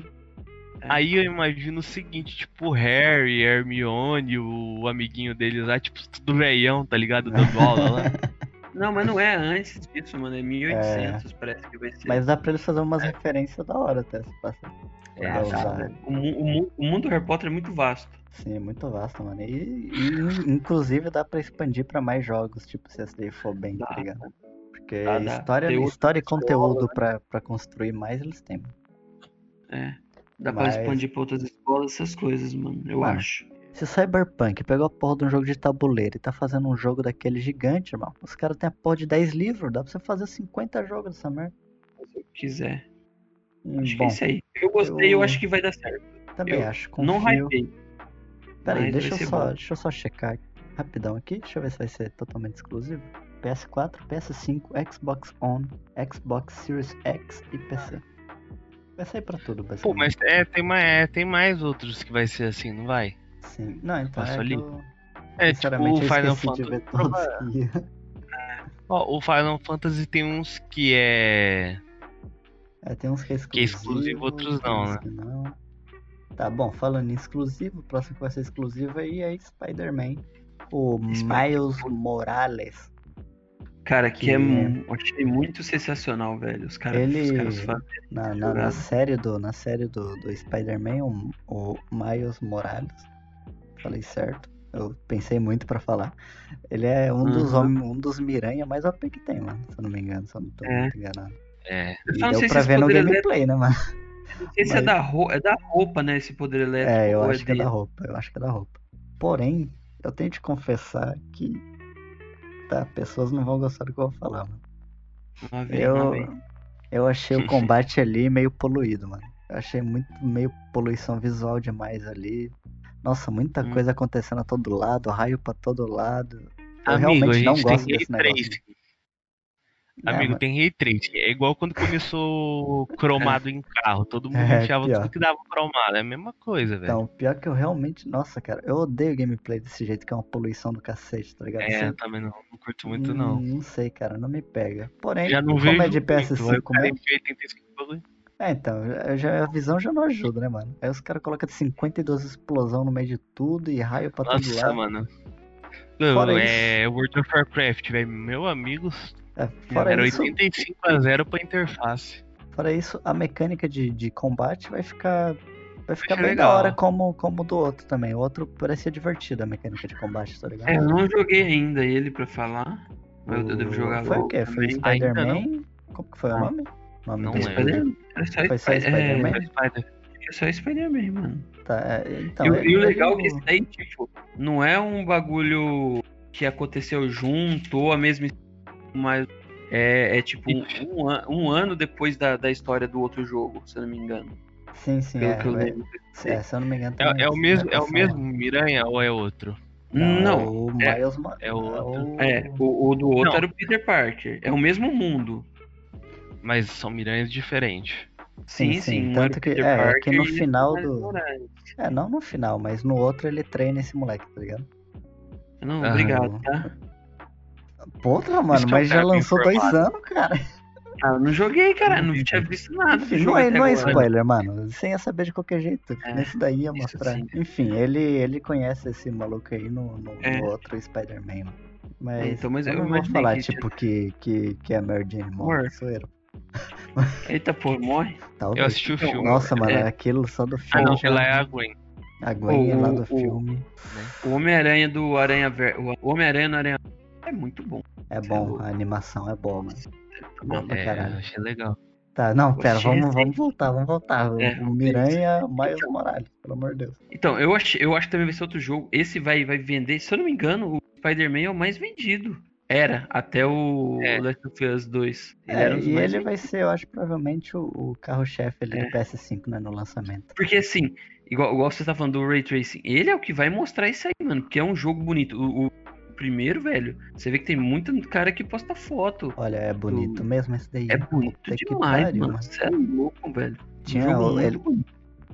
Aí eu imagino o seguinte, tipo, o Harry, Hermione, o amiguinho deles lá, tipo, tudo veião, tá ligado? Dando aula lá. Não, mas não é antes disso, mano. É 1800, parece que vai ser. Mas dá pra eles fazer umas referências da hora até, se passa. É, dá, usar. velho. o, o mu- o mundo do Harry Potter é muito vasto. Sim, é muito vasto, mano. E, e, inclusive dá pra expandir pra mais jogos, tipo, se essa daí for bem, tá Dá, ligado? Porque Dá, dá. história, outra história e escola, conteúdo né? pra, pra construir mais eles têm. É. Dá Mas- pra expandir pra outras escolas, essas coisas, mano. Eu Mano, acho. Se o Cyberpunk pegou a porra de um jogo de tabuleiro e tá fazendo um jogo daquele gigante, irmão, os caras têm a porra de 10 livros, dá pra você fazer 50 jogos dessa merda. Se eu quiser. Hum, Acho que Bom, é isso aí. Eu gostei, eu, eu- acho que vai dar certo. também eu acho, Não confio. hypei. Peraí, mas deixa vai eu, ser só, bom. deixa eu só checar rapidão aqui. Deixa eu ver se vai ser totalmente exclusivo. PS4, PS5, Xbox One, Xbox Series X e PC. Vai sair pra tudo, Pô, mas é, tem, mais, é, tem mais outros que vai ser assim, não vai? Sim. Não, então Passou é ali? que eu, É, tipo o Final Fantasy. que. Ó, o Final Fantasy tem uns que é. É, tem uns que é exclusivo. Que é exclusivo, outros não, né? que não. Tá bom, falando em exclusivo, o próximo que vai ser exclusivo aí é Spider-Man. O Spider- Miles Morales. Cara, que, Que- é mu- eu achei muito sensacional, velho. Os caras, Ele- os caras fazem. Na, na, na série do, na série do, do Spider-Man, o, o Miles Morales, falei certo, eu pensei muito pra falar. Ele é um dos Uhum. homens, um dos Miranha mais OP que tem, mano, se eu não me engano, se eu não tô É. muito enganado. É. Eu não sei se pra esse ver no gameplay, né, mano? Não sei se é mas- da, roupa, é da roupa, né? Esse poder elétrico. É, eu ou acho que é da roupa, eu acho que é da roupa. Porém, eu tenho que confessar que. Tá, pessoas não vão gostar do que eu vou falar, mano. Vem, lá Eu, vem. eu achei o combate ali meio poluído, mano. Eu achei muito meio poluição visual demais ali. Nossa, muita Hum. coisa acontecendo a todo lado, raio pra todo lado. Eu Amigo, a realmente não gosto desse negócio. Tracing. É, Amigo, mas- tem Ray Tracing. É igual quando começou cromado em carro. Todo mundo É, enfiava pior. tudo que dava cromado. É a mesma coisa, velho. Então, pior que eu realmente. Nossa, cara, eu odeio gameplay desse jeito, que é uma poluição do cacete, tá ligado? é, Assim, eu também não, não curto muito, não. Não sei, cara, não me pega. Porém, Já não como vejo é de muito, aí PS5 o cara mesmo. enfia 85 bagulho. É, então, já- a visão já não ajuda, né, mano? Aí os caras colocam 52 explosão no meio de tudo e raio pra todo Nossa, lado. mano. Fora Não, é World of Warcraft, velho. Meu amigo, É, fora, era isso, 85 a 0 pra interface. fora isso, a mecânica de, de combate vai ficar. Vai ficar Acho bem legal. da hora como, como o do outro também. O outro parecia divertido a mecânica de combate, tá ligado? É, eu não joguei ainda ele pra falar. Mas eu devo jogar Foi o logo quê? Foi Spider-Man? Como que foi o Ah. nome? nome Não lembro. jogo? É só, Foi só Spi- Spider-Man? é, é só Spider-Man, mano. Tá, é, então, e, o- é e o legal é que esse daí, tipo, não é um bagulho que aconteceu junto ou a mesma história, mas é, é tipo um, um an- um ano depois da, da história do outro jogo, se eu não me engano. Sim, sim, Pelo é, que eu lembro. é, se eu não me engano. É, é o mesmo, é o mesmo Miranha ou é outro? é Não, o é- Miles é o outro. é, o, o do outro Não. era o Peter Parker. É o mesmo mundo. Mas são Miranhas diferentes. Sim, Sim, sim, um tanto que- Peter é, é Parker que no final do-. É, não no final, mas no outro ele treina esse moleque, tá ligado? Não, Ah, obrigado, tá? Porra, mano, é mas já lançou dois anos, cara. Ah, eu não joguei, cara. Não tinha visto nada. jogo não é, até não é spoiler, mano. Você ia saber de qualquer jeito. É, Nesse daí ia mostrar. sim. Enfim, ele, ele conhece esse maluco aí no, no, É. no outro Spider-Man, mano. Mas, Então, mas eu eu não vou falar, que tipo, que, que, que a Mary Jane morre. Eita, pô, morre. Talvez. Eu assisti o Então, filme. Nossa, mano, É. aquilo só do Ah, filme. não, já- ela é a Gwen. A Gwen O- lá do o- filme. O Homem-Aranha do Aranha Ver... O Homem-Aranha no Aranha é muito bom. É bom, a animação é boa, mano. Tá Bom bom. pra É, caralho. achei legal. Tá, não, pera, vamos, vamos voltar, vamos voltar. O- É, o Miranha Miles Então. Morales, pelo amor de Deus. Então, eu acho, eu acho que também vai ser outro jogo. Esse vai, vai vender, se eu não me engano, o Spider-Man é o mais vendido. Era, até o É. Last of Us 2. Ele É, era um e mais ele vai ser, eu acho, provavelmente o, o carro-chefe ali É. do PS5, né, no lançamento. Porque assim, igual, igual você tá falando do Ray Tracing, ele é o que vai mostrar isso aí, mano. Porque é um jogo bonito. O, o primeiro, velho, você vê que tem muito cara que posta foto. Olha, é bonito mesmo esse daí. É bonito Puta demais, pariu, mano. Você é louco, velho. Um Tinha jogo o- muito ele-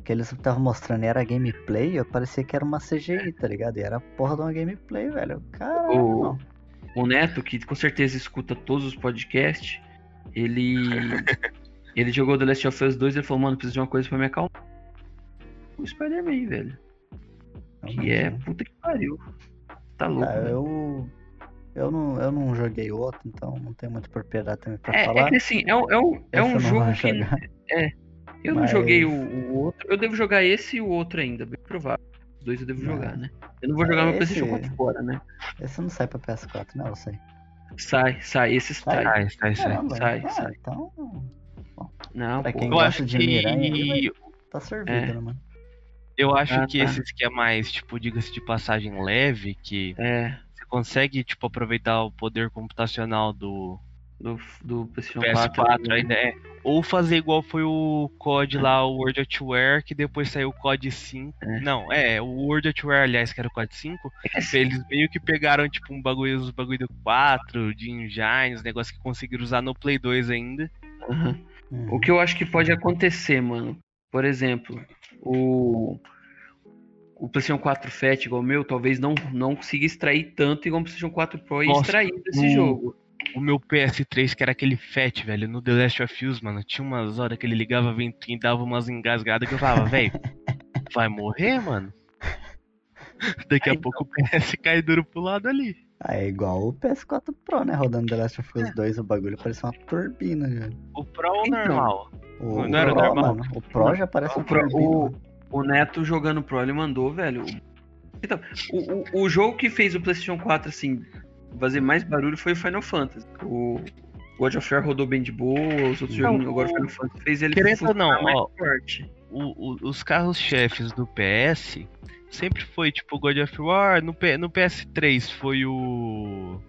que eles estavam mostrando era gameplay, eu parecia que era uma CGI, tá ligado? E era porra de uma gameplay, velho. Caralho, O-. O Neto, que com certeza escuta todos os podcasts, ele. ele jogou The Last of Us 2 e ele falou, mano, preciso de uma coisa pra me acalmar. Spider-Man, velho. Que é né? puta que pariu. Tá louco. Tá, velho. eu. Eu não, eu não joguei outro, então não tenho muita propriedade também pra É, falar. é que assim, é, um- é um, é um não jogo que. jogar. Eu não Mas- joguei o, o outro. Eu devo jogar esse e o outro ainda, bem provável. Os dois eu devo Não. jogar, né? Eu não vou jogar no Esse- PlayStation 4 fora, né? Esse não sai pra PS4, né? Eu sei. Sai, sai, esse sai. Sai, sai, sai. Caramba, sai, ah, sai. Então, Não, Pra quem Eu gosta acho de Miranha aí, que. tá servido, É. né, mano? Eu acho Ah, que tá. esses que é mais, tipo, diga-se de passagem leve, que É, você consegue, tipo, aproveitar o poder computacional do do, do PlayStation 4. PS4 ainda é. Ou fazer igual foi o COD lá, o World at War, que depois saiu o COD 5. É. Não, é, o World at War, aliás, que era o COD 5. É que assim, Eles meio que pegaram, tipo, um bagulho, os bagulho do 4, de engine, os negócios que conseguiram usar no Play 2 ainda. Uhum. O que eu acho que pode acontecer, mano. Por exemplo, o. O PlayStation 4 Fat igual o meu, talvez não, não consiga extrair tanto igual o PlayStation 4 Pro e Nossa, extrair desse o- jogo. O meu PS3, que era aquele fat, velho, no The Last of Us, mano, tinha umas horas que ele ligava a ventoinha e dava umas engasgadas que eu falava, velho, vai morrer, mano? Daqui a Aí, pouco o PS cai duro pro lado ali. Ah, é igual o PS4 Pro, né? Rodando The Last of Us 2, o bagulho parece uma turbina, já. O Pro ou o Então, normal? O, Não era Pro, normal? mano, o Pro já parece O uma Pro- turbina. o-. O Neto jogando Pro, ele mandou, velho. Então, o, o, o jogo que fez o PlayStation 4, assim, fazer mais barulho foi o Final Fantasy. O God of War rodou bem de boa, os outros Não, jogos agora Final Fantasy fez ele Querendo ou não, funcionar mais ó, forte. O- o- os carros-chefes do PS sempre foi tipo God of War, no, P- no PS3 foi o.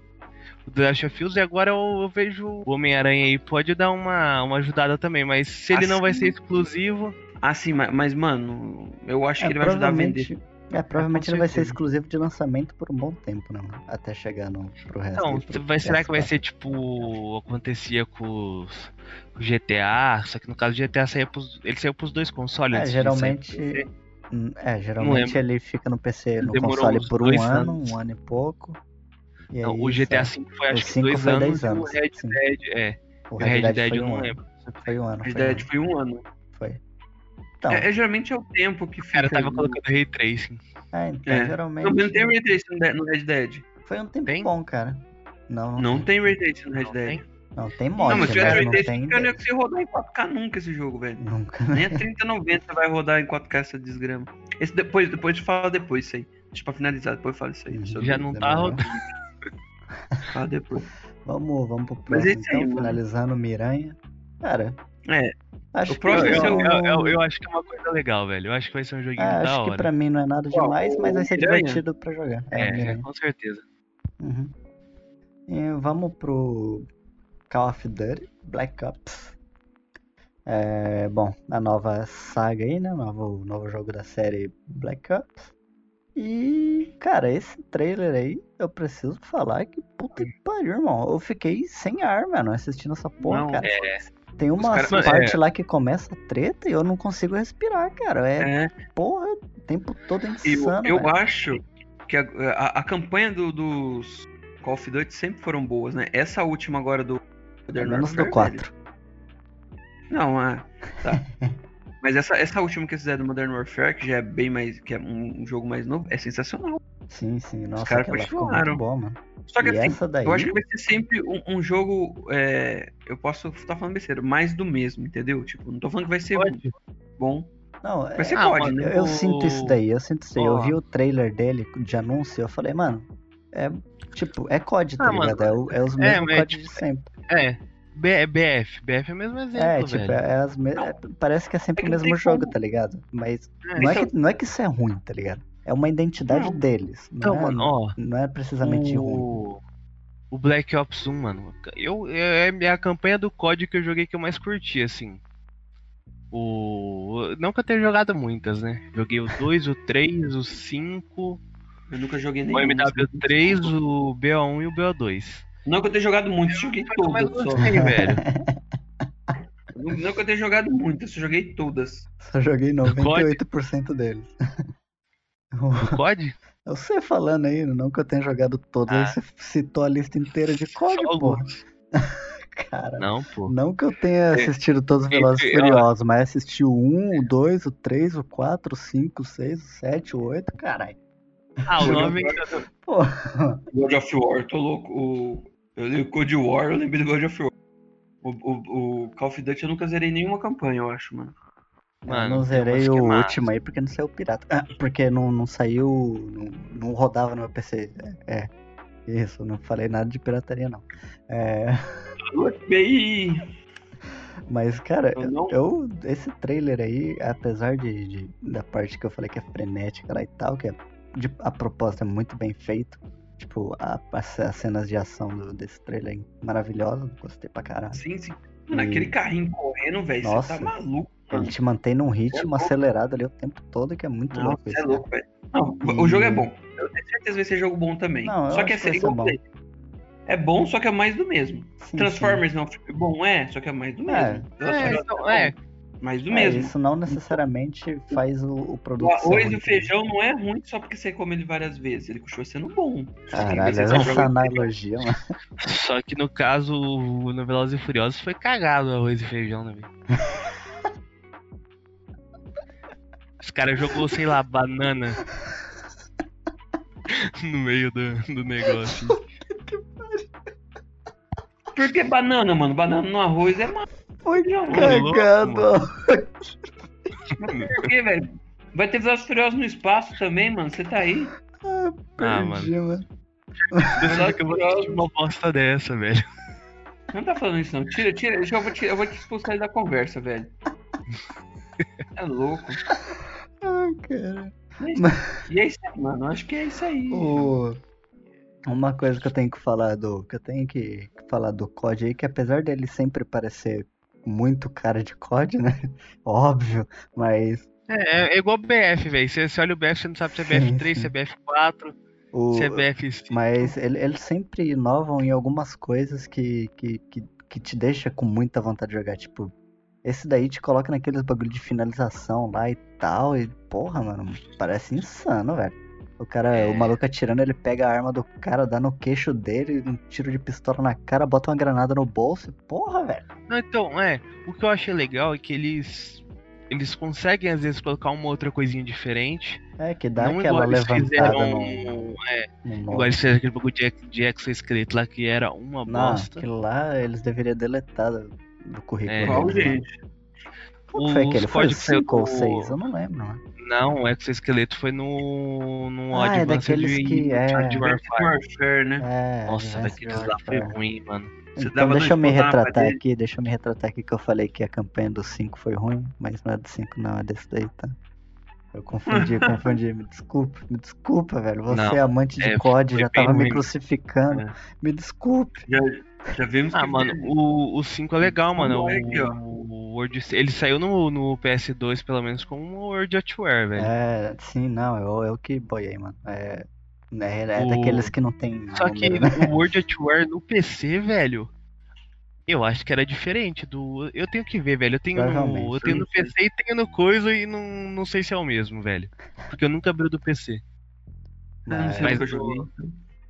O The Last of Us e agora eu, eu vejo o Homem-Aranha aí pode dar uma, uma ajudada também, mas se ele não vai Assim- ser exclusivo, Ah, sim, mas, mas, mano, eu acho É, que ele vai ajudar a vender. é, provavelmente ele vai ser exclusivo de lançamento por um bom tempo, né? Até chegar no, pro resto. Então, aí, pro vai, será que vai PS4. ser tipo. Acontecia com os com o GTA? Só que no caso o GTA saía pros, ele saiu pros dois consoles. É, geralmente. Hum, É, geralmente ele fica no PC, no Demorou console por um ano, anos. um ano e pouco. E Não, aí o GTA. V foi O acho que dois foi anos, 10 e o anos, Red sim. Dead, é. O O Red Dead foi eu um não ano. lembro. Foi um ano. Red um Dead foi um ano. Foi. Então, É, é, geralmente é o tempo que O fica. cara tava colocando Ray Tracing. é, então, É. geralmente. Não, não tem Ray Tracing no Red Dead. Foi um tempo Tem? bom, cara. Não, não, Não tem. tem Ray Tracing no Red Não Dead. tem? Não, tem mod, Não, mas se né? tivesse Ray não Tracing, tem. conseguir rodar em 4K nunca esse jogo, velho. Nunca. Nem a 3090 vai rodar em 4K essa desgrama. Esse depois, depois a gente fala depois isso aí. Deixa pra finalizar, depois eu falo isso aí. Uhum. Eu Já não tá Demorou. rodando. falo depois. Vamos, vamos pro próximo, é isso aí, então, mano. finalizando Miranha. Cara. É, Acho o próximo que Eu, é eu, o- eu, eu- eu acho que é uma coisa legal, velho. Eu acho que vai ser um joguinho É, da acho que hora. pra mim não é nada demais, mas vai ser Miranha? divertido pra jogar. É, É, Miranha. com certeza. Uhum. E vamos pro Call of Duty Black Ops. É, bom, a nova saga aí, né? O novo, novo jogo da série Black Ops. E, cara, esse trailer aí, eu preciso falar que puta que pariu, irmão. Eu fiquei sem ar, mano, assistindo essa porra, Não, cara. É, Tem uma caras- parte é. lá que começa a treta e eu não consigo respirar, cara. É, é. porra, o tempo todo Eu, insano. eu velho. acho que a, a, a campanha do- dos Call of Duty sempre foram boas, né? Essa última agora do Menos do Warfare, 4. velho. Não, é. Tá. Mas essa, essa última que eles fizeram do Modern Warfare, que já é bem mais. que é um, um jogo mais novo, é sensacional. Sim, sim. Nossa, caras ficou muito continuaram. mano. Só que e assim, essa daí. eu acho que vai ser sempre um, um jogo. é, eu posso estar falando besteira, mais do mesmo, entendeu? Tipo, não tô falando que vai ser pode. bom. Não, Vai ser é- Ah, COD, mano, né? eu, eu O- sinto isso daí, eu sinto isso daí. Eu Ó. vi o trailer dele de anúncio, eu falei, mano, é tipo, é COD, tá Ah, mano, ligado? É, o- é os é, mesmos mas, COD tipo, de sempre. É. B- BF. BF é o mesmo exemplo, É, tipo, velho. é, as me- parece que é sempre É o que não mesmo jogo, como. tá ligado? Mas É, não, é então- que, não é que isso é ruim, tá ligado? É uma identidade Não. deles. Não, Então, é, mano, ó. não é precisamente ruim. o... o Black Ops 1, mano. Eu, é é a campanha do COD que eu joguei que eu mais curti, assim. O. Não que eu tenha jogado muitas, né? Joguei o 2, o 3, o 5, Eu nunca joguei o nenhum. MW3, o BO1 e o BO2. Não que eu tenha jogado muito, eu joguei todas. Só. gostei, velho. Não que eu tenha jogado muito, eu só joguei todas. Só joguei 98% deles. Eu sei falando aí, não que eu tenha jogado todos, Ah. aí você citou a lista inteira de porra. alguns. Cara, Não, pô. não que eu tenha assistido todos os Velozes e eu- Furiosos, mas assisti o 1, o 2, o 3, o 4, o 5, o 6, o 7, o 8, caralho. Ah, o 9 Pô, God of War, tô louco. O... Eu li o Code War, eu lembrei do God of War. O, o, o Call of Duty eu nunca zerei nenhuma campanha, eu acho, mano. eu Mano, não tem zerei é o massa. último aí porque não saiu pirata. Ah, porque não, não saiu. Não, não rodava no meu PC. É. é. Isso, não falei nada de pirataria, não. É. Mas, cara, Eu não- eu, esse trailer aí, apesar de, de- da parte que eu falei que é frenética lá e tal, que é, de- a proposta é muito bem feito. Tipo, a- as, as cenas de ação do- desse trailer é maravilhosa, gostei pra caralho. Sim, sim. Mano, E- aquele carrinho correndo, velho, você tá maluco. Ele te mantém num ritmo louco. acelerado ali o tempo todo, que é muito Não, louco isso. é louco, velho. Não, E- o jogo é bom. Eu tenho certeza que vai ser jogo bom também. Não, eu só que é que ser bom. É bom, só que é mais do mesmo. Sim, Transformers não é um filme bom, é, só que é mais do É. mesmo. É, então, é. Mais do. É, mesmo. isso não necessariamente faz o, o O produto ser arroz e o feijão não é ruim só porque você come ele várias vezes. Ele continua sendo bom. Só que Caralho, essa ele- analogia, mano. Só que no caso, o- no Velozes e Furiosos foi cagado o arroz e feijão, né? Os caras jogou, sei lá, banana no meio do, do negócio. Por que banana, mano? Banana no arroz é mano. Foi. Mas por que, velho? Vai ter Velozes Furiosos no espaço também, mano. Você tá aí. Ah, Perdi, mano. Decidi que eu vou assistir uma bosta dessa, velho. Não tá falando isso, não. Tira, tira. Deixa eu, vou te, eu vou te expulsar ele da conversa, velho. É louco. Ai, cara. E é isso aí, mano. Acho que é isso aí. O- Uma coisa que eu tenho que falar do. Que eu tenho que falar do COD aí, que apesar dele sempre parecer muito cara de COD, né? Óbvio, mas É, é igual BF, velho. Você, você olha o BF, você não sabe se é Sim, BF3, sim. se é BF4, o. se é BF5. Mas ele- eles sempre inovam em algumas coisas que, que, que, que te deixa com muita vontade de jogar. Tipo, esse daí te coloca naqueles bagulho de finalização lá e tal. E, porra, mano, parece insano, velho. O cara, É. o maluco atirando, ele pega a arma do cara, dá no queixo dele, um tiro de pistola na cara, bota uma granada no bolso. Porra, velho. Não, então, é. O que eu achei legal é que eles. Eles conseguem, às vezes, colocar uma outra coisinha diferente. É, que dá não aquela levantada fizeram. no, É, no igual eles fizeram aquele bagulho de, de exoesqueleto lá que era uma Não, bosta. aquilo lá eles deveriam deletar do, currículo. É. Gente? Qual que foi aquele? Foi o códigos saiu 5 ou do- 6? Eu não lembro, mano. Não, o exoesqueleto foi no. no Ah, é Advanced daqueles e que- é. Warfare. Warfare, né? É, Nossa, daqueles lá foi ruim, mano. Você Então deixa eu me retratar aqui, deixa eu me retratar aqui que eu falei que a campanha do 5 foi ruim, mas não é do 5 não, é desse daí, tá? Eu confundi, confundi, me desculpa, me desculpa, velho. Você Não, é amante de é, COD, já tava me ruim. crucificando. É. Me desculpe. Já, já vimos Ah, que mano, o, o 5 é legal, mano. Olha aqui, ó. O, o World, ele saiu no, no PS2, pelo menos, como um World at War, velho. É, sim, não, eu, eu que boiei, mano. É, é, é O- daqueles que não tem Só que né? o World at War no PC, velho, eu acho que era diferente do. Eu tenho que ver, velho. Eu tenho no, eu tenho no PC e tenho no coisa e não, não sei se é o mesmo, velho. Porque eu nunca abri o do PC. Não sei Mas o eu o- joguei.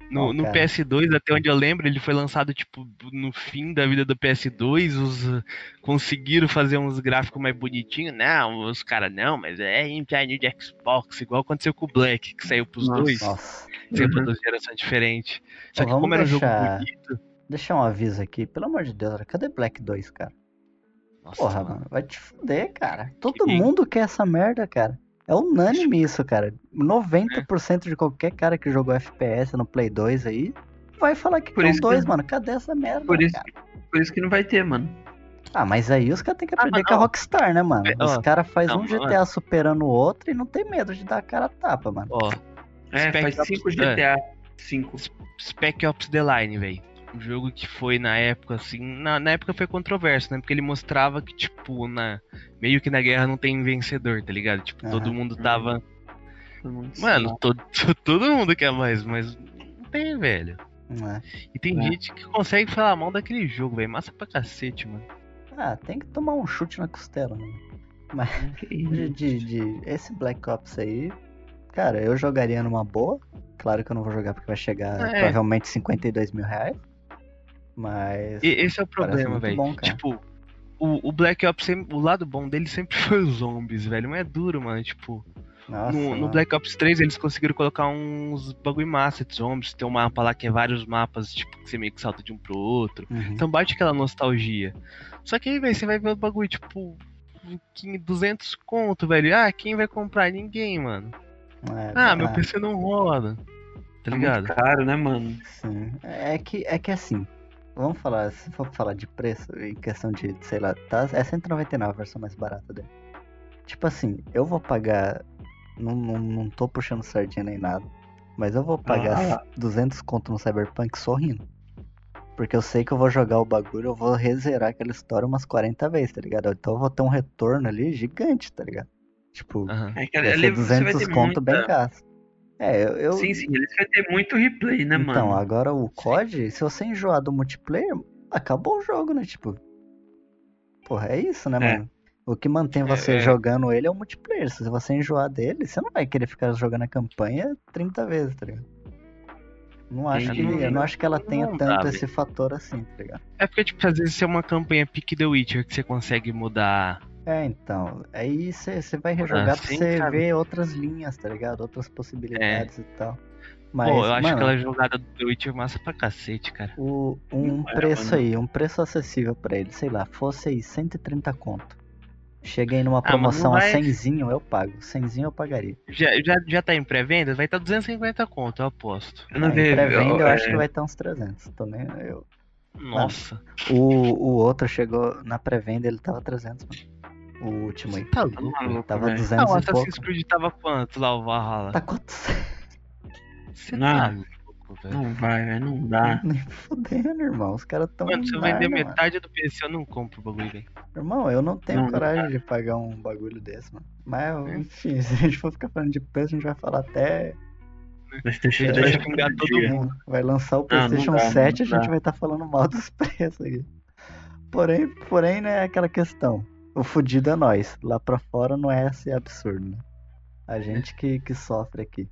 No, no cara. PS2, até onde eu lembro, ele foi lançado, tipo, no fim da vida do PS2. Os, uh, conseguiram fazer uns gráficos mais bonitinhos. Não, os caras, não, mas é engine de Xbox, igual aconteceu com o Black, que saiu pros Nossa. dois. Nossa. Saiu pra Uhum. duas gerações diferentes. Só Então que como era um deixar- jogo bonito. Deixa um aviso aqui, pelo amor de Deus, cadê Black 2, cara? Nossa, Porra, mano. mano, vai te fuder, cara. Todo Que- mundo quer essa merda, cara. É unânime isso, cara. 90% de qualquer cara que jogou FPS no Play 2 aí vai falar que Por isso que- 2, mano. Cadê essa merda, Por isso, cara? por isso que não vai ter, mano. Ah, mas aí os caras têm que Ah, aprender mas com a. Rockstar, né, mano? É, Os caras fazem um GTA superando o outro e não tem medo de dar a cara a tapa, mano. Ó, É, Spec faz Ops- 5 GTA 5. Spec Ops The Line, velho. Um jogo que foi na época, assim. Na, na época foi controverso, né? Porque ele mostrava que, tipo, na, meio que na guerra não tem vencedor, tá ligado? Tipo, todo Aham. mundo tava. Mano, todo, todo mundo quer mais, mas não tem, velho. É. E tem É. gente que consegue falar mal daquele jogo, velho. Massa pra cacete, mano. Ah, tem que tomar um chute na costela, né? Mas de, de- de- esse Black Ops aí, cara, eu jogaria numa boa. Claro que eu não vou jogar porque vai chegar É. provavelmente 52 mil reais. Mas. E esse é o problema, velho. Tipo, o, o Black Ops, sempre- o lado bom dele sempre foi os zombies, velho. Não é duro, mano. Tipo, Nossa, no, no. Black Ops 3 eles conseguiram colocar uns bagulho massa de zombies. Tem um mapa lá que é vários mapas, tipo, que você meio que salta de um pro outro. Uhum. Então bate aquela nostalgia. Só que aí, velho, você vai ver o bagulho, tipo, 15, 200 conto, velho. Ah, quem vai comprar? Ninguém, mano. É, Ah, meu ah, PC não roda. Tá Tá ligado? muito caro, né, mano? Sim. É que, é que assim, vamos falar, se for falar de preço, em questão de, sei lá, tá, é 199 a versão mais barata dele. Tipo assim, eu vou pagar, não, não, não tô puxando sardinha nem nada, mas eu vou pagar Ah. 200 conto no Cyberpunk sorrindo. Porque eu sei que eu vou jogar o bagulho, eu vou rezerar aquela história umas 40 vezes, tá ligado? Então eu vou ter um retorno ali gigante, tá ligado? Tipo. É vai 200 ter conto bem muita... gasto. É, eu... Sim, sim, você vai ter muito replay, né, Então, mano? agora o COD, se você enjoar do multiplayer, acabou o jogo, né? Tipo. Porra, é isso, né, É. mano? O que mantém você é. jogando ele é o multiplayer. Se você enjoar dele, você não vai querer ficar jogando a campanha 30 vezes, tá ligado? Não acho que, Entendi. eu não acho que ela Não tenha tanto esse fator assim, tá ligado? É porque, tipo, às vezes se é uma campanha Pick the Witcher que você consegue mudar. É, então. Aí você vai rejogar Assim, pra você cara. ver outras linhas, tá ligado? Outras possibilidades e tal. Mas, Pô, eu acho mano, aquela jogada do Witcher massa pra cacete, cara. O, um é, preço mano. aí, um preço acessível pra ele, sei lá, fosse aí 130 conto. Cheguei numa Ah, promoção não a vai- 100 eu pago. 100 eu pagaria. Já, já, já tá em pré-venda? Vai estar 250 conto, eu aposto. Eu não Aí, vi. pré-venda eu é, acho que vai estar uns 300. Tô nem, eu... Nossa. o, o outro chegou na pré-venda, ele tava 300, mano. O último aí. Tá louco, Tava velho. 200 Não, o e Assassin's. Creed tava quanto lá, o Valhalla? Tá 400. Você Não. tá louco, velho. Não vai, velho, não dá. Nem fudendo, irmão. Os caras tão. Mano, se eu vender Narnia, mano. metade do PC, eu não compro o bagulho, velho. Irmão, eu não tenho Não, coragem cara. de pagar um bagulho desse, mano. Mas, É. enfim, se a gente for ficar falando de preço, a gente vai falar até vai xingar pro todo mundo. Vai lançar o Não, não PlayStation dá, não 7 a gente vai estar falando mal dos preços aqui. Porém, porém, né, é aquela questão. O fudido é nós. Lá pra fora não é esse absurdo, né? A gente que, que sofre aqui.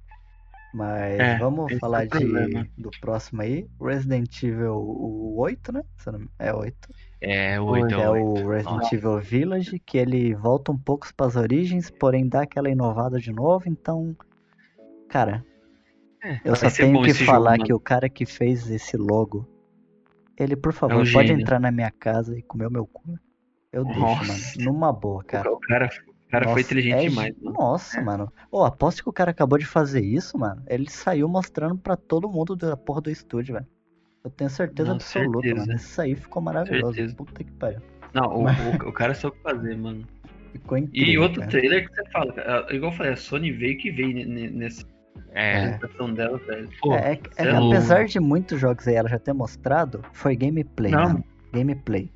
Mas É, vamos é falar o de, do próximo aí. Resident Evil o 8, né? É 8. É, Oi, oito, Que é é o Resident Nossa. Evil Village, que ele volta um pouco para as origens, porém dá aquela inovada de novo, então. Cara, É, eu só tenho que esse jogo, falar mano. que o cara que fez esse logo, ele, por favor, um pode entrar na minha casa e comer o meu cu. Eu deixo, Nossa. mano. Numa boa, cara. O cara, o cara foi Nossa, inteligente é demais, mano. Nossa, mano. Ô, aposto que o cara acabou de fazer isso, mano. Ele saiu mostrando pra todo mundo da porra do estúdio, velho. Eu tenho certeza Não, absoluta, certeza. mano. Isso aí ficou maravilhoso. Certeza. Puta que pariu. Não, o, Mas- o, o cara soube fazer, mano. Ficou incrível. E outro cara. trailer que você fala, cara, igual eu falei, a Sony veio que veio ne- ne- nessa É. apresentação dela, velho. Pô, É, é é é apesar de muitos jogos aí ela já ter mostrado, foi gameplay, Não. mano. Gameplay.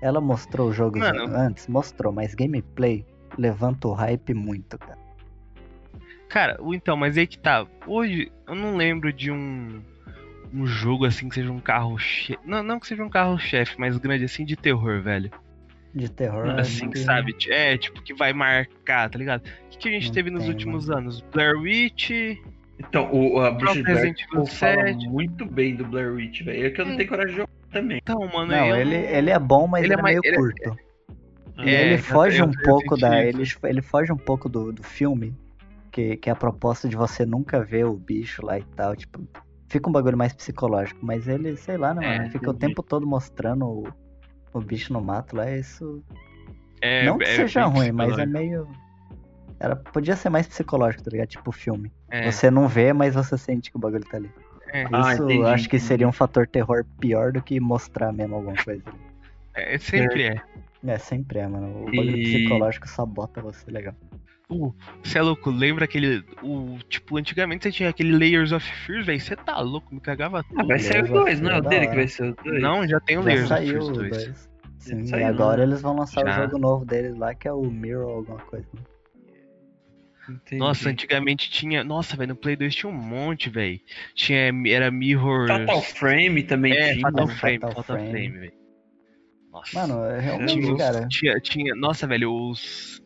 Ela mostrou os jogos Mano. antes, mostrou, mas gameplay levanta o hype muito, cara. Cara, o- então, mas aí que tá. Hoje eu não lembro de um um jogo assim que seja um carro chefe. Não, não que seja um carro chefe, mas grande assim de terror, velho. De terror. Assim, que- sabe? É, tipo, que vai marcar, tá ligado? O que, que a gente Não teve nos tem, últimos anos? Blair Witch. Então, o, a Bruxa de Resident Evil pô, fala 7. muito bem do Blair Witch, velho. É que eu não É. tenho coragem de jogar também. Então, mano, Não, eu ele, ele é bom, mas Ele ele, é é mais- meio ele é- curto. E É, ele foge eu- um eu pouco da. Ele, ele foge um pouco do, do filme, que, que é a proposta de você nunca ver o bicho lá e tal. Tipo, fica um bagulho mais psicológico, mas ele, sei lá, né, É, mano? Fica o tempo todo mostrando o, o bicho no mato lá, isso. É, não que é seja ruim, mas é meio. Era, podia ser mais psicológico, tá ligado? Tipo filme. É, Você não vê, mas você sente que o bagulho tá ali. É, Ah, Isso acho que seria um fator terror pior do que mostrar mesmo alguma coisa. é, sempre é. É, sempre é, mano. O bagulho E- psicológico sabota você legal. Você é louco, lembra aquele. O, tipo, antigamente você tinha aquele Layers of Fear, velho. Você tá louco, me cagava tudo. Ah, vai sair o Beleza, 2, não é o da dele que vai ser o 2? Não, já tem o Já Layers of saiu Fear o 2. 2. Sim, e saiu, agora né? eles vão lançar Já. o jogo novo deles lá, que é o Mirror ou alguma coisa. né? Entendi. Nossa, antigamente tinha. Nossa, velho, no Play 2 tinha um monte, velho. Tinha. Era Mirror. Fatal Frame também É, tinha. Fatal Fatal Frame, Frame. Fatal Frame, velho. Nossa. Mano, é Tinha realmente, os- cara. Tinha, tinha. Nossa, velho, os.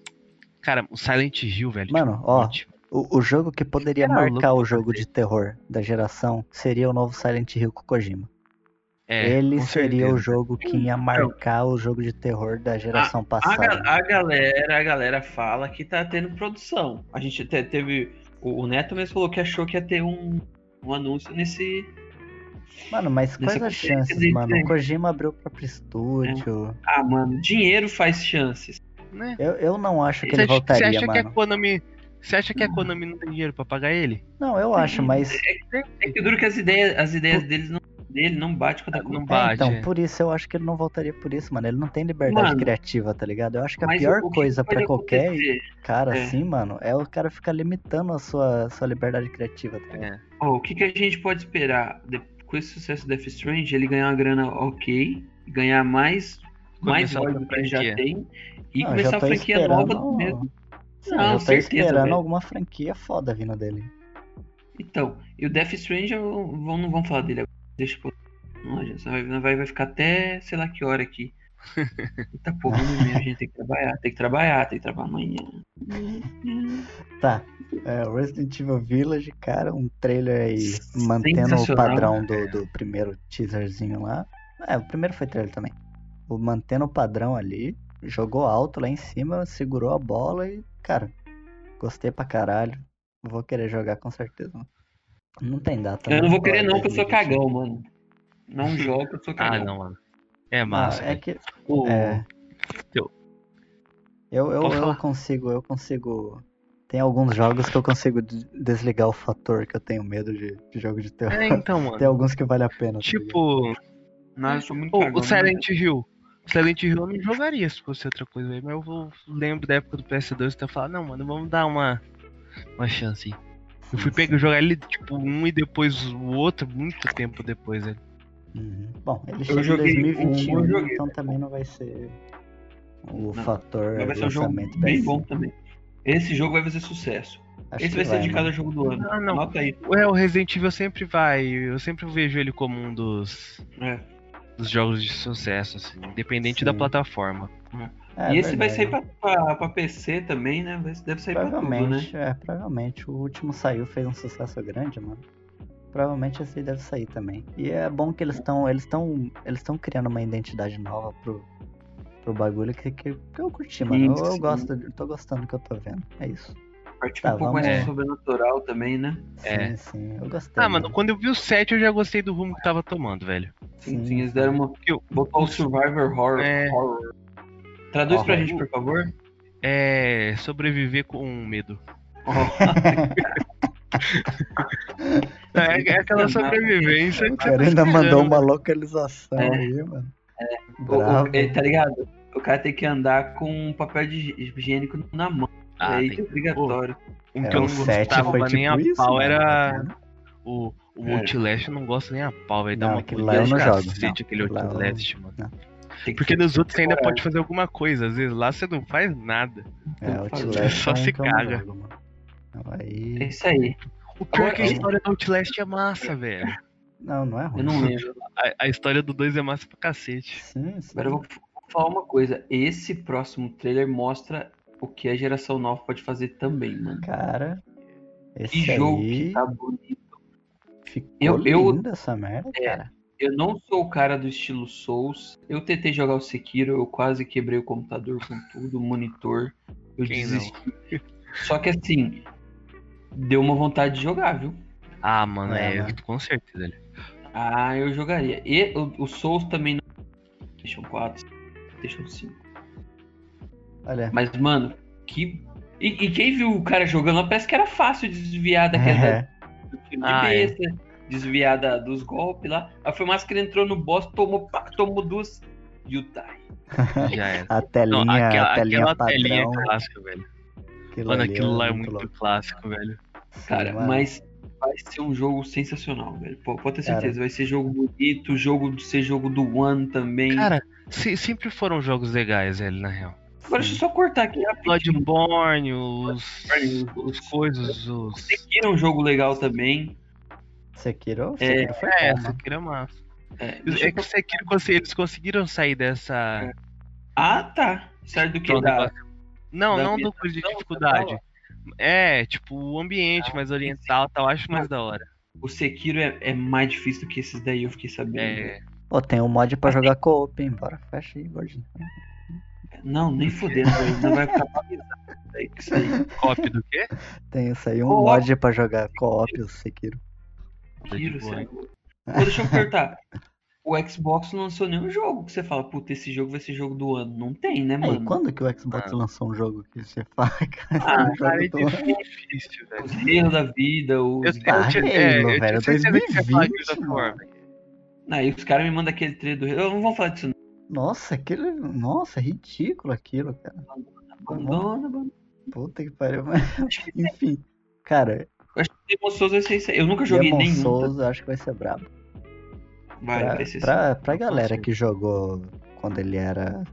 Cara, o Silent Hill, velho. Mano, tinha um ó. O, o jogo que poderia Era marcar louco o jogo fazer. de terror da geração seria o novo Silent Hill com o Kojima. É, ele seria o certeza. jogo que ia marcar o jogo de terror da geração A, passada. ga- a galera, a galera fala que tá tendo produção. A gente te- teve. O, o Neto mesmo falou que achou que ia ter um, um anúncio nesse. Mano, mas quais as chances, dele, mano? O Kojima abriu o próprio estúdio. Ah, mano, dinheiro faz chances. Né? Eu, eu não acho que Você ele acha, você voltaria, acha que a mano. Konami. Você acha que a Konami não tem dinheiro pra pagar ele? Não, eu acho, mas. É que duro que as ideias, as ideias deles não, dele não batem com a da Não É, bate. então, é. por isso eu acho que ele não voltaria por isso, mano. Ele não tem liberdade Mano, criativa, tá ligado? Eu acho que a pior que coisa pra qualquer cara É. assim, mano, é o cara ficar limitando a sua, sua liberdade criativa, tá ligado? É. Ó, o que, que a gente pode esperar de- com esse sucesso do Death Strange? Ele ganhar uma grana ok, ganhar mais, mais do que ele já tem e Não, começar a franquia nova mesmo. Sim, Não, eu tô certeza, esperando velho. alguma franquia foda vindo dele. Então, e o Death Strange, não vamos falar dele agora. Deixa pro. Não, gente, vai, vai, vai ficar até sei lá que hora aqui. Eita porra, no meio, a gente tem que trabalhar, tem que trabalhar, tem que trabalhar amanhã. Tá. É, Resident Evil Village, cara, um trailer aí mantendo o padrão do, do primeiro teaserzinho lá. É, o primeiro foi trailer também. O mantendo o padrão ali, jogou alto lá em cima, segurou a bola e, cara, gostei pra caralho. Vou querer jogar com certeza. Não tem data. Eu né, não vou pra querer não, porque eu sou 2020. cagão, mano. Não jogo, eu sou Ah, cagão. não, mano. É Ah, massa. é que O- É. Eu- Eu, eu, eu consigo, eu consigo. Tem alguns jogos que eu consigo de- desligar o fator que eu tenho medo de, de jogo de terror. É, então, mano. Tem alguns que vale a pena. tá? Tipo, Não, eu sou muito o, cagão. o Silent Hill. O Silent Hill eu não jogaria se fosse outra coisa. Mas eu vou- lembro da época do PS2 e tá falando, não, mano, vamos dar uma, uma chance aí. Eu fui pegar jogar ele, tipo, um e depois o outro, muito tempo depois, velho. Uhum. Bom, ele chega em um, 2021, eu joguei, então também não vai ser o Não, fator vai ser um jogo lançamento bem PS5. bom também. Esse jogo vai fazer sucesso. Acho Esse que vai ser indicado mano. ao jogo do ano. Não. Anota aí. É, o Resident Evil sempre vai. Eu sempre vejo ele como um dos, É. dos jogos de sucesso, assim, independente da Sim. plataforma. É, e esse vai verdade. sair pra, pra, pra PC também, né? Vai- Deve sair pra tudo, né? Provavelmente, é, provavelmente. O último saiu, fez um sucesso grande, mano. Provavelmente esse aí deve sair também. E é bom que eles estão. Eles estão. Eles estão criando uma identidade nova pro, pro bagulho que, que, que eu curti, mano. Eu, eu sim. gosto, eu tô gostando do que eu tô vendo. É isso. Partir Tá, um pouco mais É. sobrenatural também, né? É. Sim, sim. Eu gostei. Ah, mano, quando eu vi o 7 eu já gostei do rumo que tava tomando, velho. Sim, Sim, sim, eles deram uma. Eu- Botou o Survivor Horror. É. horror. Traduz pra Horror. gente, por favor. É. sobreviver com medo. É, é aquela sobrevivência. O que cara ainda mandou uma localização É. aí, mano. O- Bravo. o- é, tá ligado? O cara tem que andar com um papel de higiênico na mão. Ah, aí tem- que é obrigatório. Um É, que eu o não sete gostava foi nem a tipo isso, pau mano, era. tá? O, o É. Outlast eu não gosto nem a pau, velho. Dá Não, uma aquele lá eu não jogo, aquele Outlast, mano. Tem que Porque nos outros você ainda coragem. pode fazer alguma coisa, às vezes lá você não faz nada. É, o Só Outlast é um se eu caga. É isso aí. O pior é que a história do Outlast é massa, velho. Não, não é ruim. Eu não lembro. A, a história do 2 é massa pra cacete. Sim, sim. Agora eu vou falar uma coisa. Esse próximo trailer mostra o que a geração nova pode fazer também, mano. Cara, esse Que jogo aí que tá bonito. ficou Eu- eu- lindo essa merda, É. cara. Eu não sou o cara do estilo Souls. Eu tentei jogar o Sekiro, eu quase quebrei o computador com tudo, o monitor. Eu Quem não? desisti. Só que assim, deu uma vontade de jogar, viu? Ah, mano, É, é, né? com certeza. Ah, eu jogaria. E o, o Souls também não. PlayStation 4, PlayStation 5. Olha, Mas, mano, que. E, e quem viu o cara jogando parece que era fácil desviar daquela é, do Ah, de é. Desviar da- dos golpes lá. Aí foi mais que ele entrou no boss, tomou, pá, tomou duas. Yutai. Já era. a telinha, Não, aquela, a telinha aquela padrão. telinha clássica, velho. aquilo Mano, aquilo lá é muito louco. clássico, velho. Sim, Cara, mas vai ser um jogo sensacional, velho. Pô, Pode ter Cara. certeza. Vai ser jogo bonito, jogo de ser jogo do One também. Cara, se- sempre foram jogos legais, velho, na real. Agora deixa eu só cortar aqui rapidinho. Bloodborne, os, Bloodborne, os coisas, os... Sekiro é um jogo legal também. Sekiro, É, Sekiro foi É, bom, mano. Sekiro é massa. É, É que o Sekiro, eles conseguiram sair dessa... Ah, tá. Certo do que dá. negócio- Não, da não do ambientação, de dificuldade. É, tipo, o ambiente Ah, mais oriental e tal, acho mais da hora. O Sekiro é, é mais difícil do que esses daí, eu fiquei sabendo. É, Ó, tem um mod pra jogar co-op, hein? Bora, fecha aí, gordinho. Não, nem fudendo. Não vai ficar. É isso aí. Copy do quê? Tem isso aí, um Co-op. mod pra jogar co-op, o Sekiro. Tá Tiro, é deixa eu perguntar. O Xbox não lançou nenhum jogo que você fala, puta, esse jogo vai ser jogo do ano. Não tem, né, mano? quando que o Xbox Ah. lançou um jogo que você fala, cara? Ah, é um Cara, é difícil, velho. Os Halo da vida, os. Eu, eu, Ah, Halo, é, eu velho, de 2020, Gears of War, mano. Aí os caras me mandam aquele trailer do. Eu não vou falar disso, não. Nossa, aquele. Nossa, é ridículo aquilo, cara. Abandona, abandona. Puta que pariu. mas- Enfim, cara, Eu acho que Demon Souls vai ser isso aí. Eu nunca joguei Demon nenhum. tá? Souls eu acho que vai ser brabo. Vai, pra, vai ser pra, pra galera que jogou quando ele era,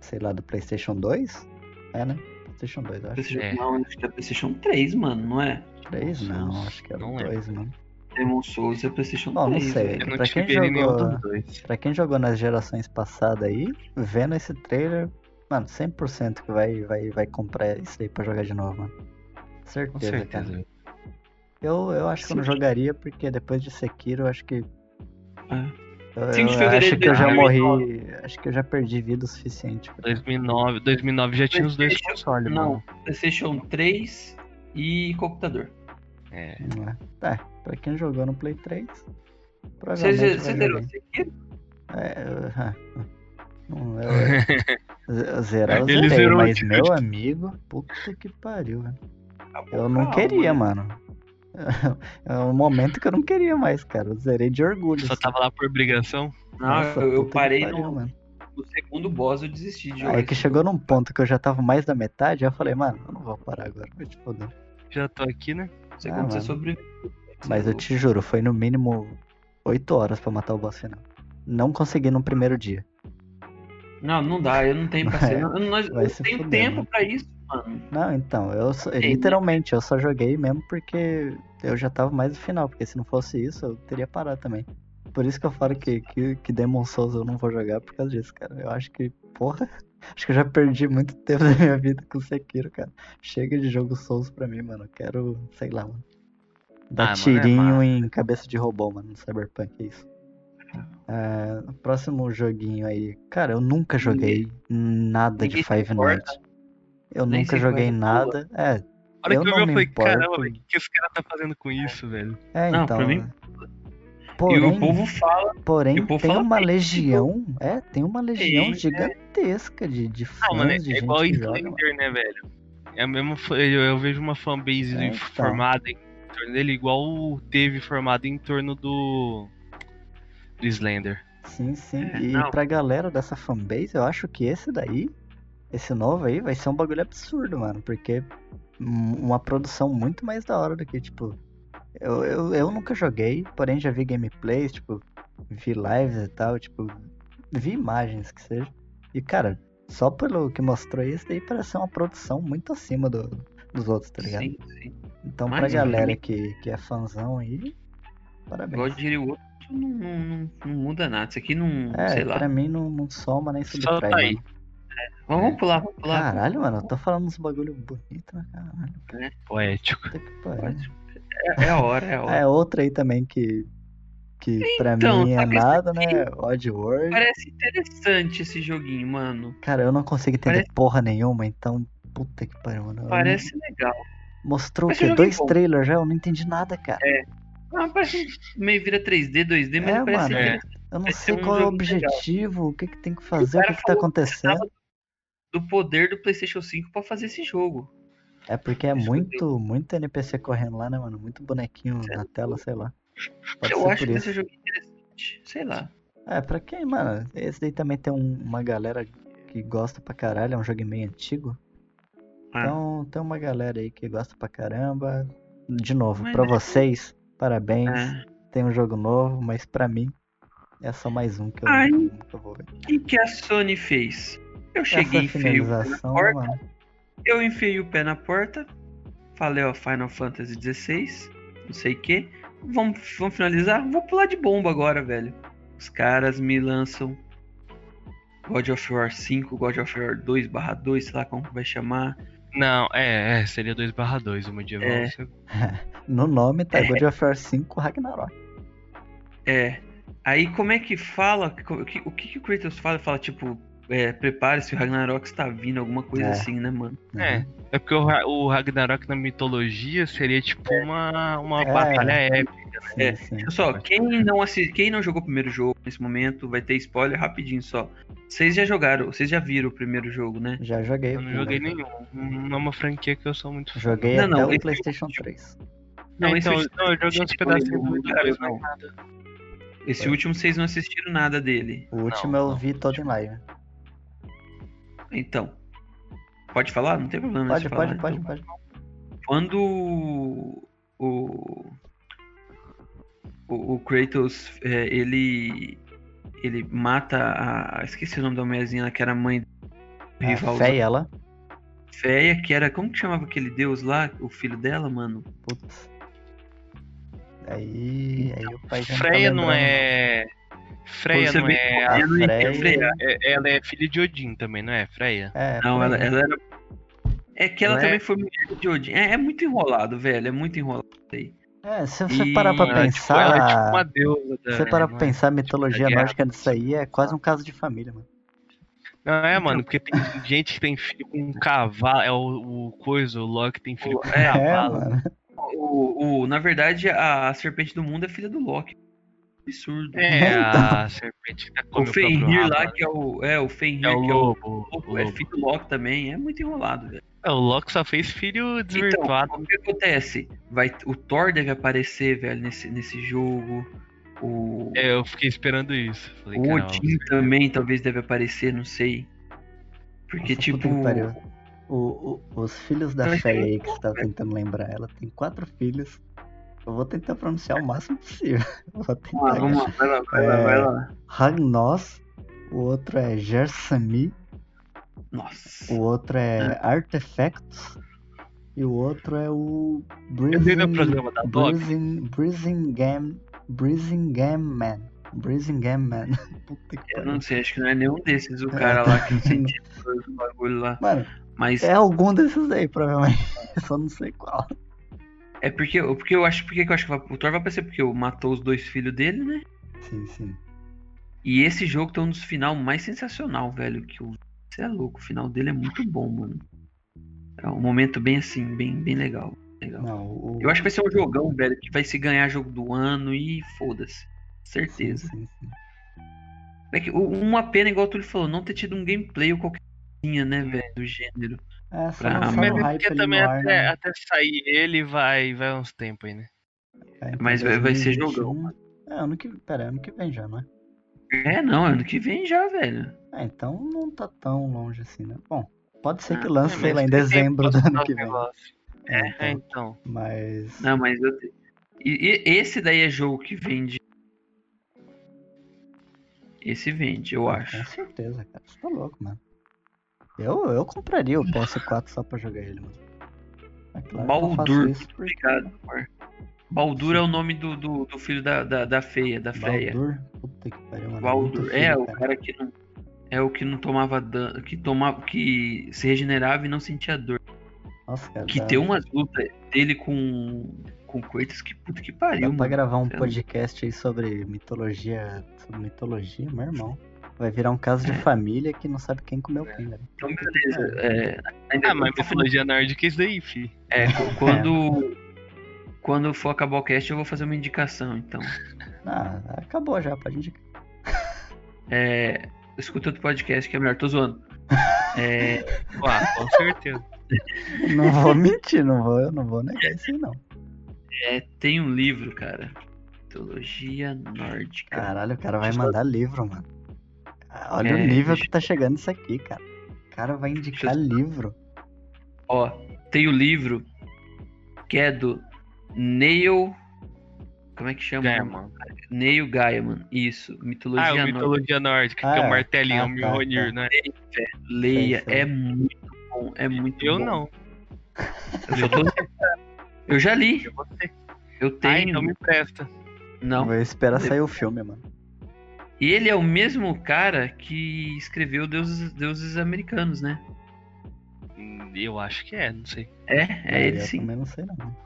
sei lá, do PlayStation 2, é, né? PlayStation 2, eu acho. PlayStation, É. Não, acho que é PlayStation 3, mano, não é? 3? Não, acho que era não o lembro. 2, mano. Demon Souls é PlayStation Bom, não 3. sei. velho. Eu não Pra quem jogou- dos dois. Pra quem jogou nas gerações passadas aí, vendo esse trailer, mano, 100% que vai, vai, vai comprar isso aí pra jogar de novo, mano. Com Certeza, cara. Eu, eu acho que eu não jogaria, porque depois de Sekiro, eu acho que. É. Eu, 5 de eu fevereiro acho que eu já 2009. morri. Acho que eu já perdi vida o suficiente. pra- 2009, 2009 já tinha os dois consoles, Não, mano. PlayStation 3 e computador. É. É? Tá, pra quem jogou no Play 3, Você provavelmente você vai zerou. Sekiro? É, eu, não, eu, eu zerar eu Ele zerei, zerou mas meu amigo, puta que pariu, velho. Eu não queria, mano. É um momento que eu não queria mais, cara. Eu zerei de orgulho. Só assim. tava lá por obrigação. Não, Nossa, eu, eu parei pariu, no, mano. no segundo boss, eu desisti de jogar. Aí que chegou num ponto que eu já tava mais da metade, aí eu falei, mano, eu não vou parar agora, vai te foder. Já tô aqui, né? Você Ah, como você sobreviveu. Mas eu te juro, foi no mínimo 8 horas pra matar o boss final. Não consegui no primeiro dia. Não, não dá, eu não tenho paciência. Eu não, eu vai não se tenho fuder, tempo mano. pra isso, mano. Não, então, eu só- literalmente, eu só joguei mesmo porque eu já tava mais no final, porque se não fosse isso, eu teria parado também. Por isso que eu falo que, que, que Demon Souls eu não vou jogar por causa disso, cara. Eu acho que, porra, acho que eu já perdi muito tempo da minha vida com Sekiro, cara. Chega de jogo Souls pra mim, mano. Eu quero, sei lá, mano. Dar Ah, mano, é tirinho em cabeça de robô, mano, no Cyberpunk, é isso. É, próximo joguinho aí. Cara, eu nunca joguei nada de ninguém se Five importa. Eu Nem nunca joguei é a nada. É, A hora Eu que eu não vi, eu me falei, importo. caramba, o que esse cara tá fazendo com isso, velho? é Não, então. pra mim- Porém, E o povo fala. porém povo tem fala uma bem, legião, é, tem uma legião é. gigantesca de, de fãs, Ah, mano, é, de é igual. Slender, né, velho? É fa- eu, eu vejo uma fanbase É, então. formada em torno dele, igual teve formado em torno do. do Slender. Sim, sim. É, e não. pra galera dessa fanbase, eu acho que esse daí, esse novo aí, vai ser um bagulho absurdo, mano. Porque um- uma produção muito mais da hora do que, tipo. Eu, eu, eu nunca joguei, porém já vi gameplays, tipo, vi lives e tal, tipo, vi imagens que seja. E, cara, só pelo que mostrou esse daí parece ser uma produção muito acima do, dos outros, tá ligado? Sim, sim. Então, pra Mas, galera também- que, que é fãzão aí, parabéns. Igual diria o outro, não, não, não, não muda nada. Isso aqui não. É, sei lá. pra mim não, não soma nem Só subtrai, tá aí. mano. Vamos pular, vamos pular. Caralho, mano, eu tô falando uns bagulho bonito, né? Caralho, Poético. que pariu. Pode. É, é a hora, é a hora. É outra aí também que, que pra Então, mim é nada, né? Odd World. Parece interessante esse joguinho, mano. Cara, eu não consigo entender Parece- porra nenhuma, então. Puta que pariu, mano. Parece legal. não- Mostrou o Parece quê? um joguinho Dois bom. trailers já? Eu não entendi nada, cara. Ah, parece meio vira 3D, 2D, mas É, parece mano. interessante. Eu não sei um qual é o joguinho legal. objetivo, o que, que tem que fazer, o cara que, que tá falou que acontecendo. Do poder do PlayStation 5 pra fazer esse jogo. É porque é muito, muito NPC correndo lá, né, mano? Muito bonequinho na tela, sei lá. Pode eu acho que esse jogo é interessante. Sei lá. É, pra quem, mano, esse daí também tem um- uma galera que gosta pra caralho, é um jogo meio antigo. Ah. Então tem uma galera aí que gosta pra caramba. De novo, Mas pra é- vocês, parabéns. É. Tem um jogo novo, mas pra mim é só mais um que eu Ai. nunca vou ver. O que, que a Sony fez? Eu cheguei, Essa enfiei o pé na porta. mano. Eu enfiei o pé na porta. Falei, ó, Final Fantasy XVI. Não sei o que. Vamos, vamos finalizar? Vou pular de bomba agora, velho. Os caras me lançam God of War 5, God of War 2 2, sei lá como que vai chamar. Não, é, é seria 2/2 o medieval. É. No nome tá God of War 5 Ragnarok. É. Aí como é que fala? O que, o que, que o Kratos fala? Fala tipo, é, prepare-se, o Ragnarok está vindo, alguma coisa É. assim, né, mano? É, é porque o, o Ragnarok na mitologia seria tipo uma, uma É. batalha épica. Sim, É, sim. Olha só, quem não, assi- quem não jogou o primeiro jogo nesse momento vai ter spoiler rapidinho só. Vocês já jogaram, vocês já viram o primeiro jogo, né? Já joguei. Eu não joguei primeiro. nenhum. Não é uma franquia que eu sou muito fã. Joguei Não, até não, o esse- PlayStation 3. Não, É, esse então, último- não, eu joguei uns pedacinhos muito depois, não. nada. Esse último vocês não assistiram nada dele. O último Não, eu não. vi todo em live. Então. Pode falar? Não tem problema. Pode, pode, falar, pode, então. pode. Quando o. O, o Kratos, é, ele. Ele mata a. Esqueci o nome da mulherzinha lá, que era a mãe do rival. e ela. Feia, que era. Como que chamava aquele deus lá? O filho dela, mano? Putz. Aí, aí o pai já Freya tá não é. Freya Você não é. A Freya- Freya. é- Ela é filha de Odin também, não é? Freya? É, Não, ela, ela era. É que ela Não é? também foi mulher de Odin. É, é muito enrolado, velho. É muito enrolado isso aí. É, se você E- parar pra Ela, tipo, pensar. ela é tipo uma deusa da. Se você parar pra é? pensar, a mitologia guerra. nórdica disso aí é quase um caso de família, mano. Não é, mano, porque tem gente que tem filho com um cavalo. É o, o coisa, o Loki tem filho com um É, É, cavalo. mano. O, o, na verdade, a, a serpente do mundo é filha do Loki. Absurdo. É, a serpente que o Fenrir lá, rabo. que é o. É, o Fenrir, É o que é o lobo. o lobo, é lobo. filho do Loki também. É muito enrolado, velho. É, o Loki só fez filho desvirtuado. Então, o que acontece? Vai, o Thor deve aparecer, velho, nesse, nesse jogo. O, É, eu fiquei esperando isso. Falei, o caramba, Odin também talvez deve aparecer, não sei. Porque, Nossa, tipo. O, o- os filhos da Fé aí que você tá tentando lembrar, ela tem quatro filhos. Eu vou tentar pronunciar o máximo possível. Vou tentar. vamos lá, vai lá, vai lá, É. vai lá. Ragnos, o outro é Gersami, Nossa. o outro é Artefacts e o outro é o. Breathing, Breathing Game, Man. Game Man. Puta que Eu não sei, acho que não é nenhum desses, o cara lá que sentia o bagulho lá. Mano, Mas é algum desses aí, provavelmente. Só não sei qual. É porque, porque eu acho. Porque eu acho que o Thor vai aparecer porque o matou os dois filhos dele, né? Sim, sim. E esse jogo tem um dos final mais sensacional, velho. Que o. Você é louco, o final dele é muito bom, mano. É um momento bem assim, bem, bem legal. legal. Não, o... Eu acho que vai ser um jogão, velho, que vai se ganhar jogo do ano e foda-se. sim, Certeza. sim, sim. É que o- uma pena, igual tu falou, não ter tido um gameplay ou qualquer coisinha, né, velho, do gênero. É, só Pra- mas no Mas é porque também ar, até, né? até sair ele vai, vai uns tempos aí, né? É, então mas vai- vai ser 2021. jogão, É, ano que... Pera, ano que vem já, não é? É, não, ano que vem já, velho. É, então não tá tão longe assim, né? Bom, pode ser que Ah, lance, É, sei lá, em dezembro do ano que vem. É, É, então, então. mas... Não, mas eu. E, e- esse daí é jogo que vende. Esse vende, eu Com acho. certeza, cara. Você tá louco, mano. Eu, eu compraria o PS4 só pra jogar ele, mano. É claro Baldur. porque- Obrigado, amor. Baldur é o nome do, do, do filho da, da, da feia, da feia. Baldur? Puta que pariu, mano. Baldur. É, filho, o cara que não. É o que não tomava dano. Que tomava. Que se regenerava e não sentia dor. Nossa, cara. Que dá, tem umas lutas dele com. Com Kratos que puta que pariu, dá pra mano. gravar um lá. podcast aí sobre mitologia. Sobre mitologia, meu irmão. Vai virar um caso de É. família que não sabe quem comeu quem, velho. Então, beleza. É, ainda Ah, mas mitologia nórdica é isso daí, fi. É, qu- quando. Quando for acabar o cast, eu vou fazer uma indicação, então. Ah, acabou já, pode indicar. É. Escuta outro podcast que é melhor, tô zoando. É, Ah, com certeza. Não vou mentir, não vou, eu não vou negar isso aí, não. é, tem um livro, cara. Mitologia nórdica. Caralho, o cara vai mandar livro, mano. Ah, Olha o É, nível deixa- que tá chegando isso aqui, cara. O cara vai indicar Deixa livro. Ó, tem o livro que é do Neil. Como é que chama? Gaiman. Neil Gaiman. Isso. Mitologia Ah, o nórdica. mitologia nórdica, que é Ah, o martelinho, ah, o Mjolnir, tá, né? Leia. Sei, sei. É muito bom. É muito Eu bom. não. Eu, tô- eu já li. Eu vou ter. Eu Ah, tenho. então me presta. Não. Vou esperar sair o filme, mano. E ele é o mesmo cara que escreveu Deuses, Deuses Americanos, né? Hum, Eu acho que é, não sei. É, é ele eu sim. também não sei, não.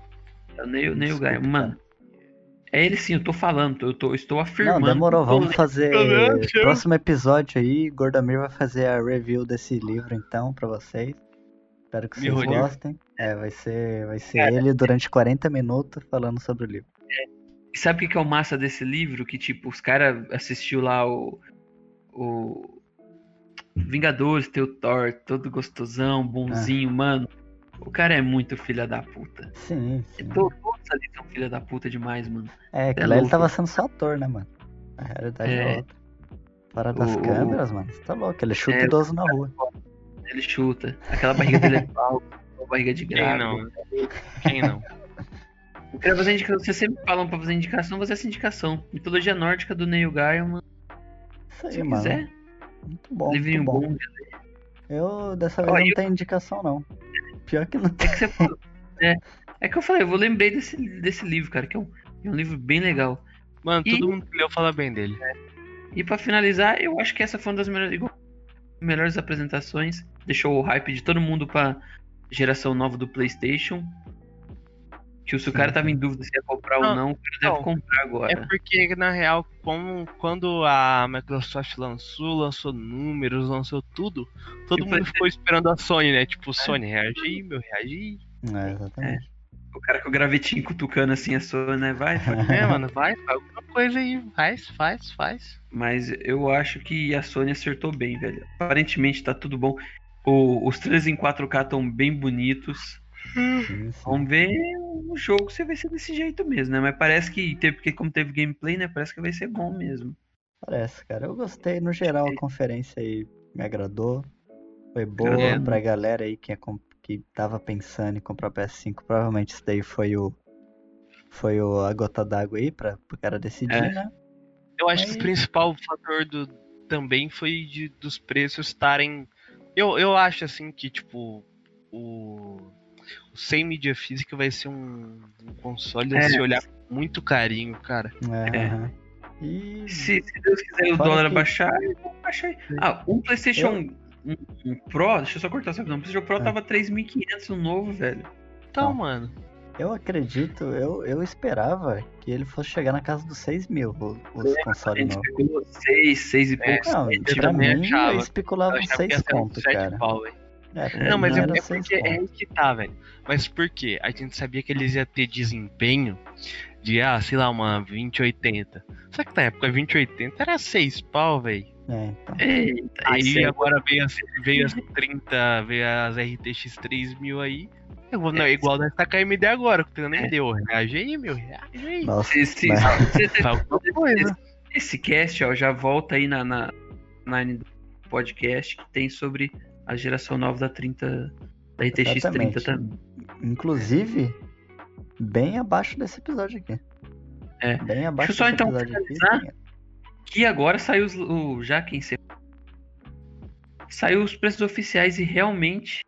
É o Neil, Neil Gaiman. Mano, É ele sim, eu tô falando, eu, tô, estou afirmando. Não, demorou, vamos fazer. Caramba. Próximo episódio aí, Gordamir vai fazer a review desse livro então pra vocês. Espero que vocês gostem. É, vai ser, vai ser ele durante 40 minutos falando sobre o livro. E sabe o que é o massa desse livro? Que, tipo, os caras assistiu lá o. O. Vingadores, teu Thor, todo gostosão, bonzinho, mano. O cara é muito filha da puta. Sim, sim. to- Todos ali são filha da puta demais, mano. É, que É lá ele tava sendo só ator, né, mano? A realidade é, outra. Fora das O- câmeras, mano, você tá louco. Ele chuta É, idoso na rua. Ele chuta. Aquela barriga dele é pau, barriga de Quem grávida. não? Quem não? Eu quero fazer indicação. Vocês sempre falam pra fazer indicação, vou fazer essa indicação. Mitologia nórdica do Neil Gaiman. Isso aí, Se mano. quiser, Muito bom, livrinho muito bom. bom. Eu dessa Ó, vez não eu- tenho indicação, não. Pior que não tem. É que você falou. É, é que eu falei, eu vou lembrei desse, desse livro, cara, que é um, é um livro bem legal. Mano, E- todo mundo que leu fala bem dele. E pra finalizar, eu acho que essa foi uma das melhores, melhores apresentações. Deixou o hype de todo mundo pra geração nova do PlayStation. Que se o cara tava em dúvida se ia comprar Não, ou não, o cara deve não. comprar agora. É porque, na real, como, quando a Microsoft lançou, lançou números, lançou tudo, todo E mundo foi- ficou esperando a Sony, né? Tipo, Sony, reage aí, meu, reage aí. É, exatamente. O cara com o gravetinho cutucando assim a sua, né? Vai, vai. É, mano, vai, faz alguma coisa aí, faz, faz, faz. Mas eu acho que a Sony acertou bem, velho. Aparentemente tá tudo bom. O- os trailers em 4K estão bem bonitos. Sim, sim. Vamos ver o jogo se vai ser desse jeito mesmo, né? Mas parece que porque como teve gameplay, né? Parece que vai ser bom mesmo. Parece, cara. Eu gostei. No geral, a conferência aí me agradou. Foi boa É. pra galera aí que, comp- que tava pensando em comprar PS5. Provavelmente isso daí foi o. Foi o, a gota d'água aí pra, pro cara decidir, É. né? Eu acho que Mas- o principal fator do, também foi de, dos preços estarem. Eu, eu acho assim que, tipo, o, o sem mídia física vai ser um, um console a É. se olhar com muito carinho, cara. É. É. E. Se, se Deus quiser o dólar que- baixar, eu vou baixar aí. Ah, um PlayStation um, um Pro, deixa eu só cortar essa visão. O PlayStation Pro É. tava 3.500 no novo, velho. Então, Não. mano. Eu acredito, eu, eu esperava que ele fosse chegar na casa dos 6 mil, o- os A consoles novos. especulou 6, 6 e poucos. Não, eu pra mim, achava. eu especulava Eu achava que 6 ia ser um conto, cara. pau, velho. É, pra Não, mas é, era é seis porque é aí que tá, velho. Mas por quê? A gente sabia que eles iam ter desempenho de, ah, sei lá, uma 2080. Só que na época 2080 era 6 pau, velho. É, então. Eita, Aí é- agora veio as, veio as 30, veio as RTX 3000 aí. Eu vou, não, é igual nós tá com a AMD agora, com o AMD. Ô, reage aí, meu, reage aí. Nossa, Esse, mas- esse, esse cast, ó, já volta aí na, na, na podcast que tem sobre a geração nova da 30 da RTX 30 Exatamente. também. Inclusive, bem abaixo desse episódio aqui. É. Bem abaixo Deixa eu só, então, aqui. Que agora saiu os, o já quem se saiu os preços oficiais e realmente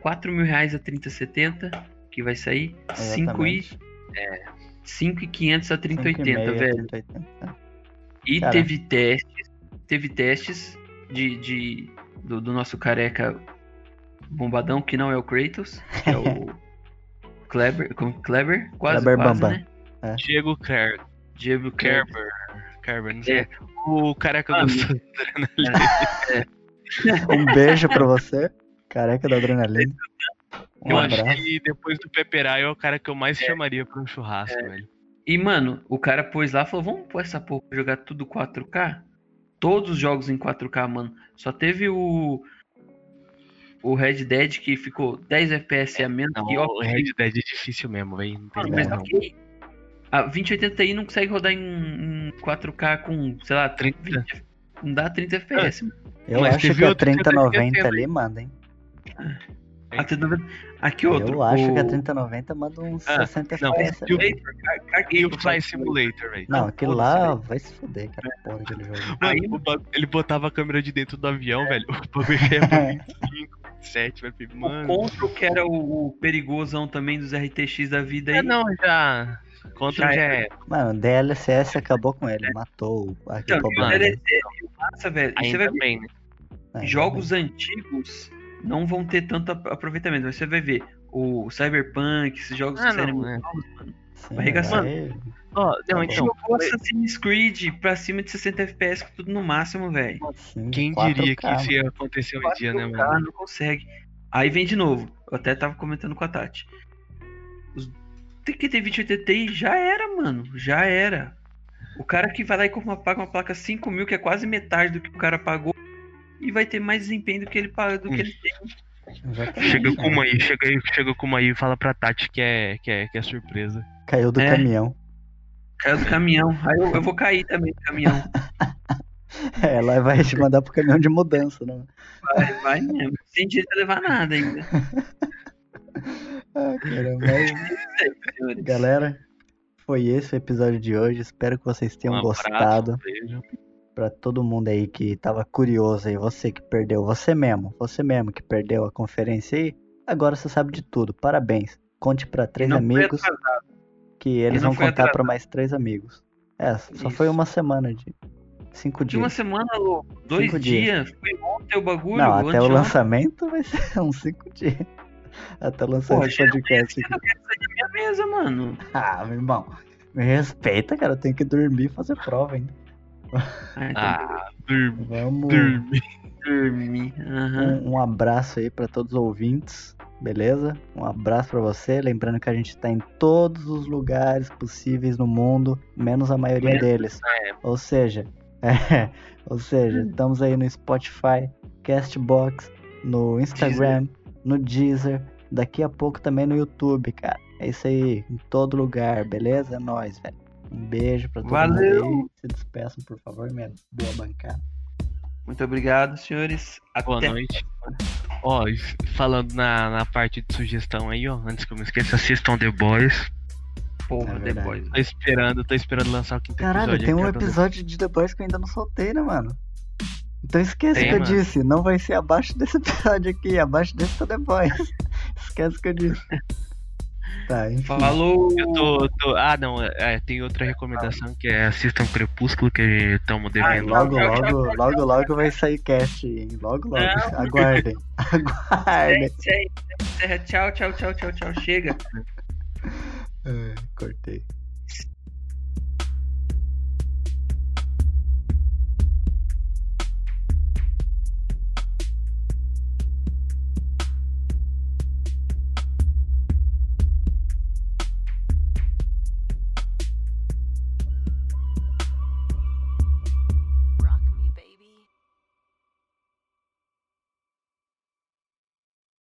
4 mil reais a 3070 que vai sair 5 e Exatamente. 5 e 500 a 3080 5,5, velho 30,80. e teve testes teve testes de, de do, do nosso careca bombadão que não é o Kratos que é o Kleber como Kleber quase Kleber quase Bambam. né Diego Ker- Diego Kerber. Kerber, não sei. É. O careca Ah, gostou. Um beijo pra você, careca da adrenalina. Um Eu acho abraço. que depois do Peperai é o cara que eu mais chamaria pra um churrasco, velho. E, mano, o cara pôs lá e falou: vamos pôr essa porra pra jogar tudo 4K? Todos os jogos em 4K, mano. Só teve o. O Red Dead que ficou 10 FPS a menos Não, que o ok. Red Dead é difícil mesmo, velho. Não tem mas ok. A 2080 Ti não consegue rodar em, em 4K com, sei lá, 30. 20, não dá 30 FPS, mano. Eu Mas acho que a eu tô 3090 esquecendo, ali manda, hein? A 3090 Aqui outro. Eu acho o... que a 3090 manda uns Ah, 60 não, FPS. e o-. Simulator, caguei o Fly Simulator, velho. Não, aquele foda-se, lá vai se fuder, cara. Porra daquele jogo. Aí- o ele botava a câmera de dentro do avião, velho. O bagulho ia pra 25, 27, velho. O Mano. Control, que era o, o perigosão também dos RTX da vida aí. É, não, já. Contra Já é. Mano, o DLSS acabou com ele, matou aquele Então, problema. e o massa, velho. Você vai bem, né? É, jogos antigos não vão ter tanto ap- aproveitamento. Você vai ver o Cyberpunk, esses jogos Ah, que saíram muito é. novos, mano. Sim, arregaçando. vai- Ó, não, Tá então. Jogou Assassin's Creed pra cima de 60 FPS, tudo no máximo, velho. Quem 4K, diria que isso ia acontecer um dia, né, 4K, mano? não consegue. Aí vem de novo. Eu até tava comentando com a Tati. Os... Tem que ter 2080 Ti já era, mano. Já era. O cara que vai lá e compra uma, paga uma placa 5 mil, que é quase metade do que o cara pagou, e vai ter mais desempenho do que ele paga, do que ele tem. Exatamente, Chega com uma aí, chega aí, chega com uma aí e fala pra Tati que é, que é, que é surpresa. Caiu do É. caminhão. Caiu do caminhão. Aí eu, eu vou cair também do caminhão. Ela vai te mandar pro caminhão de mudança, né? Vai, vai mesmo. Sem direito a levar nada ainda. Ah, cara, mas... senhores. Galera, foi esse o episódio de hoje. Espero que vocês tenham Um abraço, gostado. um beijo. Pra todo mundo aí que tava curioso aí, você que perdeu, você mesmo, você mesmo que perdeu a conferência aí, agora você sabe de tudo. Parabéns. Conte pra três Não amigos que eles vão contar pra atrasado. mais três amigos. É, só Isso. foi uma semana de cinco De uma dias. semana, louco. Dois Cinco dias. dias. Foi ontem o bagulho. Não, até o lançamento vai ser uns cinco dias. Até o lançamento do podcast. Eu quero sair da minha mesa, mano. Ah, meu irmão, me respeita, cara. Eu tenho que dormir e fazer prova ainda. Ah, então Ah, dorme, Vamos. dorme. dormir. Aham. Um, um abraço aí pra todos os ouvintes, beleza? Um abraço pra você. Lembrando que a gente tá em todos os lugares possíveis no mundo, menos a maioria Menos, deles. Ou seja, é, ou seja, estamos aí no Spotify, Castbox, no Instagram, no Deezer, daqui a pouco também no YouTube, cara. É isso aí, em todo lugar, beleza? É nóis, velho. Um beijo pra todo Valeu. mundo aí. Se despeçam, por favor, minha boa bancada. Muito obrigado, senhores. Até. Boa noite. Ó, falando na, na parte de sugestão aí, ó, antes que eu me esqueça, assistam The Boys. Porra, É verdade. depois. Tô esperando, tô esperando lançar o quinto Caralho, episódio. tem um episódio de The Boys que eu ainda não soltei, né, mano? Então esquece Tem, que eu mano. disse, não vai ser abaixo desse episódio aqui, abaixo desse tá The Boys. esquece que eu disse. Tá, enfim. Falou. Eu tô, tô- Ah, não, é, tem outra recomendação que é assistam Crepúsculo, que estamos Ah, devendo. Logo, logo, logo, logo vai sair cast, hein? Logo, logo. Não. Aguardem. Aguardem. Encerra, encerra. Tchau, tchau, tchau, tchau, tchau. Chega. É, cortei.